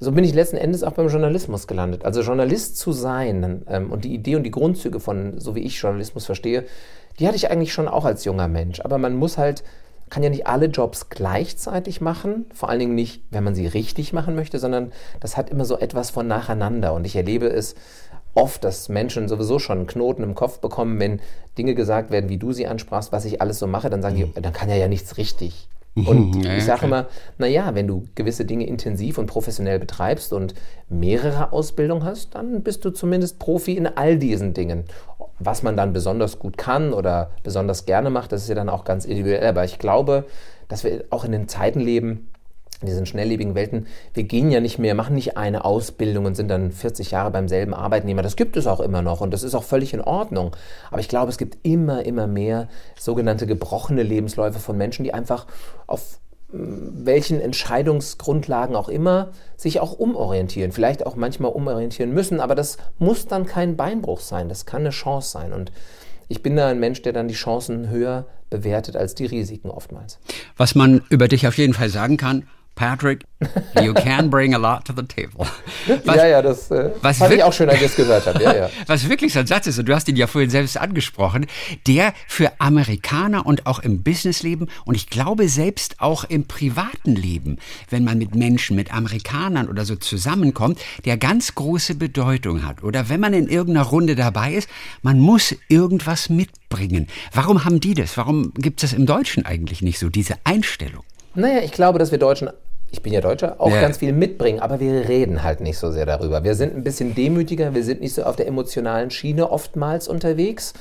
so bin ich letzten Endes auch beim Journalismus gelandet. Also Journalist zu sein ähm, und die Idee und die Grundzüge von, so wie ich Journalismus verstehe, die hatte ich eigentlich schon auch als junger Mensch. Aber man muss halt, kann ja nicht alle Jobs gleichzeitig machen, vor allen Dingen nicht, wenn man sie richtig machen möchte, sondern das hat immer so etwas von nacheinander. Und ich erlebe es oft, dass Menschen sowieso schon einen Knoten im Kopf bekommen, wenn Dinge gesagt werden, wie du sie ansprachst, was ich alles so mache, dann sagen die, dann kann er ja nichts richtig. Und ja, ich sage immer, naja, wenn du gewisse Dinge intensiv und professionell betreibst und mehrere Ausbildungen hast, dann bist du zumindest Profi in all diesen Dingen. Was man dann besonders gut kann oder besonders gerne macht, das ist ja dann auch ganz individuell. Aber ich glaube, dass wir auch in den Zeiten leben, in diesen schnelllebigen Welten, wir gehen ja nicht mehr, machen nicht eine Ausbildung und sind dann 40 Jahre beim selben Arbeitnehmer. Das gibt es auch immer noch und das ist auch völlig in Ordnung. Aber ich glaube, es gibt immer, immer mehr sogenannte gebrochene Lebensläufe von Menschen, die einfach auf mm, welchen Entscheidungsgrundlagen auch immer sich auch umorientieren, vielleicht auch manchmal umorientieren müssen, aber das muss dann kein Beinbruch sein, das kann eine Chance sein und ich bin da ein Mensch, der dann die Chancen höher bewertet als die Risiken oftmals. Was man über dich auf jeden Fall sagen kann, Patrick, you can bring a lot to the table. Was, ja, ja, das äh, was fand ich auch schön, als ich es gehört habe. Ja, ja. Was wirklich so ein Satz ist, und du hast ihn ja vorhin selbst angesprochen, der für Amerikaner und auch im Businessleben und ich glaube selbst auch im privaten Leben, wenn man mit Menschen, mit Amerikanern oder so zusammenkommt, der ganz große Bedeutung hat. Oder wenn man in irgendeiner Runde dabei ist, man muss irgendwas mitbringen. Warum haben die das? Warum gibt es das im Deutschen eigentlich nicht so, diese Einstellung? Naja, ich glaube, dass wir Deutschen, ich bin ja Deutscher, auch ja. ganz viel mitbringen, aber wir reden halt nicht so sehr darüber. Wir sind ein bisschen demütiger, wir sind nicht so auf der emotionalen Schiene oftmals unterwegs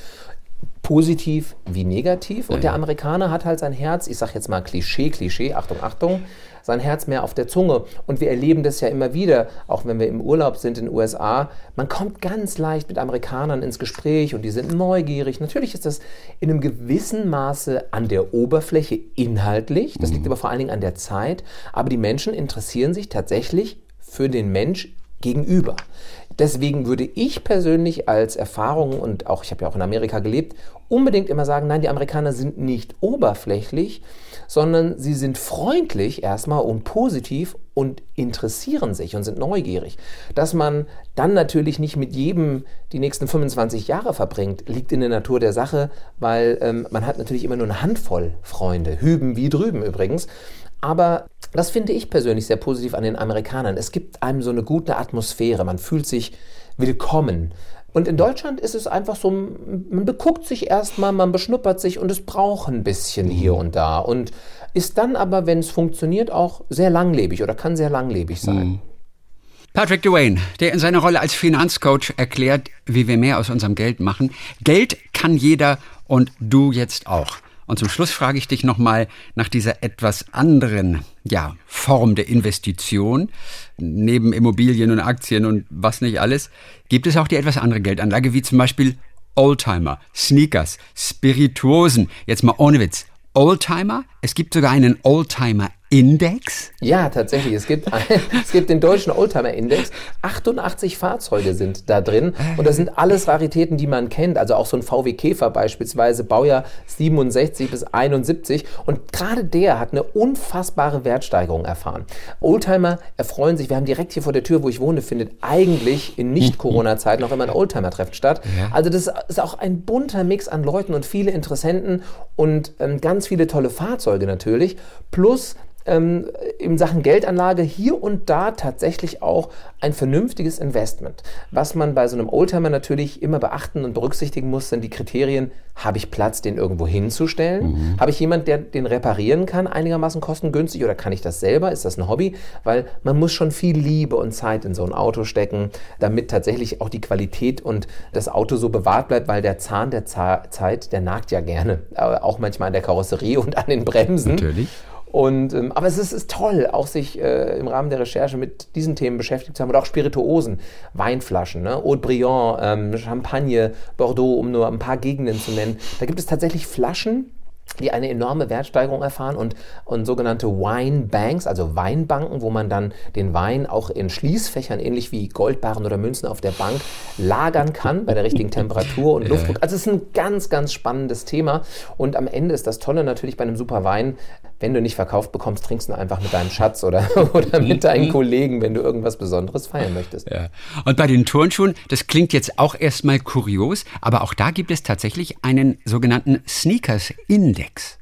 positiv wie negativ. Und der Amerikaner hat halt sein Herz, ich sag jetzt mal Klischee, Klischee, Achtung, Achtung, sein Herz mehr auf der Zunge. Und wir erleben das ja immer wieder, auch wenn wir im Urlaub sind in den USA. Man kommt ganz leicht mit Amerikanern ins Gespräch und die sind neugierig. Natürlich ist das in einem gewissen Maße an der Oberfläche inhaltlich. Das liegt mhm. aber vor allen Dingen an der Zeit. Aber die Menschen interessieren sich tatsächlich für den Mensch gegenüber. Deswegen würde ich persönlich als Erfahrung, und auch ich habe ja auch in Amerika gelebt, unbedingt immer sagen, nein, die Amerikaner sind nicht oberflächlich, sondern sie sind freundlich erstmal und positiv und interessieren sich und sind neugierig. Dass man dann natürlich nicht mit jedem die nächsten 25 Jahre verbringt, liegt in der Natur der Sache, weil ähm, man hat natürlich immer nur eine Handvoll Freunde, hüben wie drüben übrigens. Aber das finde ich persönlich sehr positiv an den Amerikanern. Es gibt einem so eine gute Atmosphäre, man fühlt sich willkommen. Und in Deutschland ist es einfach so, man beguckt sich erstmal, man beschnuppert sich und es braucht ein bisschen hier mhm. und da. Und ist dann aber, wenn es funktioniert, auch sehr langlebig oder kann sehr langlebig sein. Mhm. Patrick Duane, der in seiner Rolle als Finanzcoach erklärt, wie wir mehr aus unserem Geld machen. Geld kann jeder und du jetzt auch. Und zum Schluss frage ich dich nochmal nach dieser etwas anderen ja, Form der Investition, neben Immobilien und Aktien und was nicht alles, gibt es auch die etwas andere Geldanlage, wie zum Beispiel Oldtimer, Sneakers, Spirituosen. Jetzt mal ohne Witz. Oldtimer? Es gibt sogar einen Oldtimer Index? Ja, tatsächlich. Es gibt, ein, es gibt den deutschen Oldtimer-Index. 88 Fahrzeuge sind da drin. Und das sind alles Raritäten, die man kennt. Also auch so ein VW Käfer beispielsweise, Baujahr 67 bis 71. Und gerade der hat eine unfassbare Wertsteigerung erfahren. Oldtimer erfreuen sich, wir haben direkt hier vor der Tür, wo ich wohne, findet eigentlich in Nicht-Corona-Zeiten noch immer ein Oldtimer-Treffen statt. Also das ist auch ein bunter Mix an Leuten und viele Interessenten und ähm, ganz viele tolle Fahrzeuge natürlich. Plus ähm, in Sachen Geldanlage hier und da tatsächlich auch ein vernünftiges Investment. Was man bei so einem Oldtimer natürlich immer beachten und berücksichtigen muss, sind die Kriterien, habe ich Platz, den irgendwo hinzustellen? Mhm. Habe ich jemand, der den reparieren kann, einigermaßen kostengünstig oder kann ich das selber? Ist das ein Hobby? Weil man muss schon viel Liebe und Zeit in so ein Auto stecken, damit tatsächlich auch die Qualität und das Auto so bewahrt bleibt, weil der Zahn der Zeit, der nagt ja gerne, auch manchmal an der Karosserie und an den Bremsen. Natürlich. Und, ähm, aber es ist, ist, toll, auch sich äh, im Rahmen der Recherche mit diesen Themen beschäftigt zu haben und auch Spirituosen, Weinflaschen, ne? Haute Briand, ähm, Champagne, Bordeaux, um nur ein paar Gegenden zu nennen. Da gibt es tatsächlich Flaschen, die eine enorme Wertsteigerung erfahren und, und sogenannte Wine Banks, also Weinbanken, wo man dann den Wein auch in Schließfächern, ähnlich wie Goldbarren oder Münzen auf der Bank, lagern kann bei der richtigen Temperatur und Luftdruck. Also es ist ein ganz, ganz spannendes Thema und am Ende ist das Tolle natürlich bei einem super Wein, wenn du nicht verkauft bekommst, trinkst du einfach mit deinem Schatz oder, oder mit deinen Kollegen, wenn du irgendwas Besonderes feiern möchtest. Ja. Und bei den Turnschuhen, das klingt jetzt auch erstmal kurios, aber auch da gibt es tatsächlich einen sogenannten Sneakers-Index.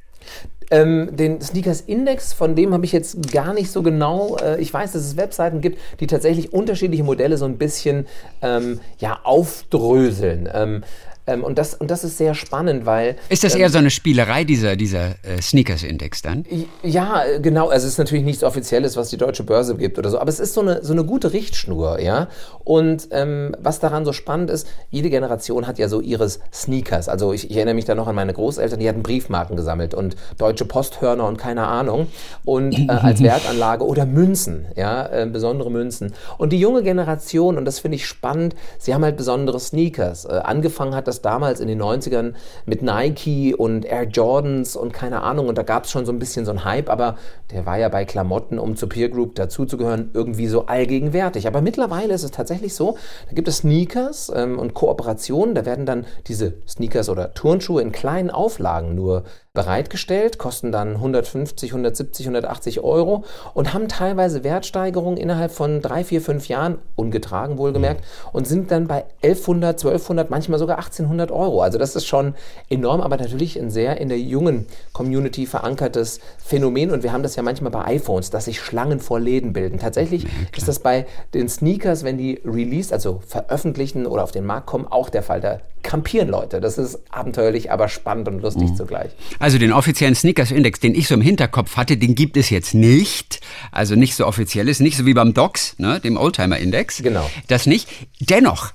Ähm, den Sneakers Index, von dem habe ich jetzt gar nicht so genau. Äh, ich weiß, dass es Webseiten gibt, die tatsächlich unterschiedliche Modelle so ein bisschen ähm, ja, aufdröseln. Ähm, ähm, und, das, und das ist sehr spannend, weil. Ist das eher ähm, so eine Spielerei, dieser, dieser äh, Sneakers-Index dann? Ja, genau. Also es ist natürlich nichts Offizielles, was die deutsche Börse gibt oder so, aber es ist so eine, so eine gute Richtschnur, ja. Und ähm, was daran so spannend ist, jede Generation hat ja so ihres Sneakers. Also ich, ich erinnere mich da noch an meine Großeltern, die hatten Briefmarken gesammelt und deutsche Posthörner und keine Ahnung. Und äh, als Wertanlage oder Münzen, ja, äh, besondere Münzen. Und die junge Generation, und das finde ich spannend, sie haben halt besondere Sneakers. Äh, angefangen hat das damals in den 90ern mit Nike und Air Jordans und keine Ahnung. Und da gab es schon so ein bisschen so einen Hype, aber der war ja bei Klamotten, um zur Peer Group dazuzugehören, irgendwie so allgegenwärtig. Aber mittlerweile ist es tatsächlich so, da gibt es Sneakers ähm, und Kooperationen, da werden dann diese Sneakers oder Turnschuhe in kleinen Auflagen nur bereitgestellt, kosten dann 150, 170, 180 Euro und haben teilweise Wertsteigerungen innerhalb von drei, vier, fünf Jahren, ungetragen wohlgemerkt, mhm. und sind dann bei 1100, 1200, manchmal sogar 1800 Euro. Also das ist schon enorm, aber natürlich ein sehr in der jungen Community verankertes Phänomen und wir haben das ja manchmal bei iPhones, dass sich Schlangen vor Läden bilden. Tatsächlich ja, ist das bei den Sneakers, wenn die released, also veröffentlichen oder auf den Markt kommen, auch der Fall. Da kampieren Leute. Das ist abenteuerlich, aber spannend und lustig mhm. zugleich. Also den offiziellen Sneakers-Index, den ich so im Hinterkopf hatte, den gibt es jetzt nicht. Also nicht so offiziell ist, nicht so wie beim DOCS, ne, dem Oldtimer-Index. Genau. Das nicht. Dennoch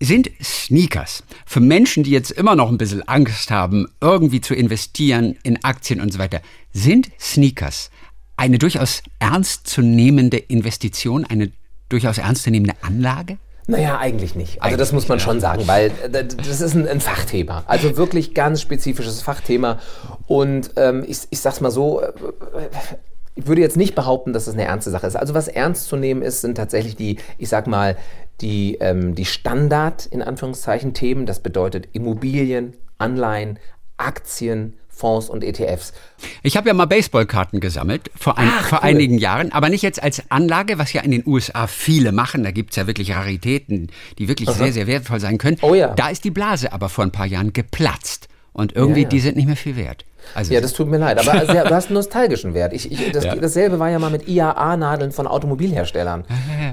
sind Sneakers für Menschen, die jetzt immer noch ein bisschen Angst haben, irgendwie zu investieren in Aktien und so weiter, sind Sneakers eine durchaus ernstzunehmende Investition, eine durchaus ernstzunehmende Anlage? Naja, eigentlich nicht. Also eigentlich das muss man ja. schon sagen, weil äh, das ist ein, ein, Fachthema. Also wirklich ganz spezifisches Fachthema. Und ähm, ich, ich sag's mal so, äh, ich würde jetzt nicht behaupten, dass das eine ernste Sache ist. Also was ernst zu nehmen ist, sind tatsächlich die, ich sag mal, die, ähm, die Standard, in Anführungszeichen, Themen. Das bedeutet Immobilien, Anleihen, Aktien, Fonds und ETFs. Ich habe ja mal Baseballkarten gesammelt vor, ein, Ach, vor cool. einigen Jahren, aber nicht jetzt als Anlage, was ja in den USA viele machen. Da gibt es ja wirklich Raritäten, die wirklich Aha. sehr, sehr wertvoll sein können. Oh ja. Da ist die Blase aber vor ein paar Jahren geplatzt. Und irgendwie, ja, ja. die sind nicht mehr viel wert. Also ja, das tut mir leid, aber also, du hast einen nostalgischen Wert. Ich, ich, das, ja. Dasselbe war ja mal mit IAA-Nadeln von Automobilherstellern.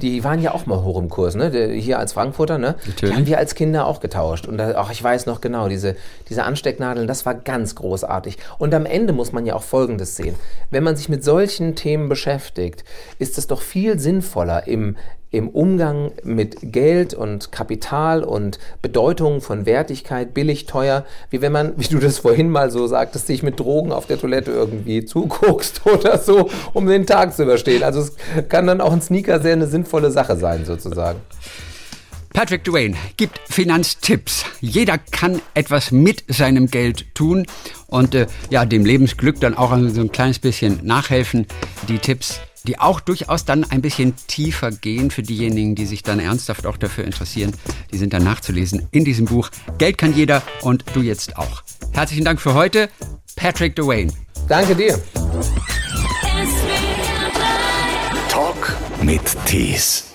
Die waren ja auch mal hoch im Kurs, ne? Hier als Frankfurter, ne? Natürlich. Die haben wir als Kinder auch getauscht. Und da, ach, ich weiß noch genau, diese, diese Anstecknadeln, das war ganz großartig. Und am Ende muss man ja auch Folgendes sehen. Wenn man sich mit solchen Themen beschäftigt, ist es doch viel sinnvoller, im, im Umgang mit Geld und Kapital und Bedeutung von Wertigkeit, billig, teuer, wie wenn man, wie du das vorhin mal so sagtest, sich mit Drogen auf der Toilette irgendwie zuguckst oder so, um den Tag zu überstehen. Also es kann dann auch ein Sneaker sehr eine sinnvolle Sache sein, sozusagen. Patrick Duane gibt Finanztipps. Jeder kann etwas mit seinem Geld tun und äh, ja, dem Lebensglück dann auch so ein kleines bisschen nachhelfen. Die Tipps die auch durchaus dann ein bisschen tiefer gehen für diejenigen, die sich dann ernsthaft auch dafür interessieren. Die sind dann nachzulesen in diesem Buch. Geld kann jeder und du jetzt auch. Herzlichen Dank für heute, Patrick Dwayne. Danke dir. Talk mit Tees.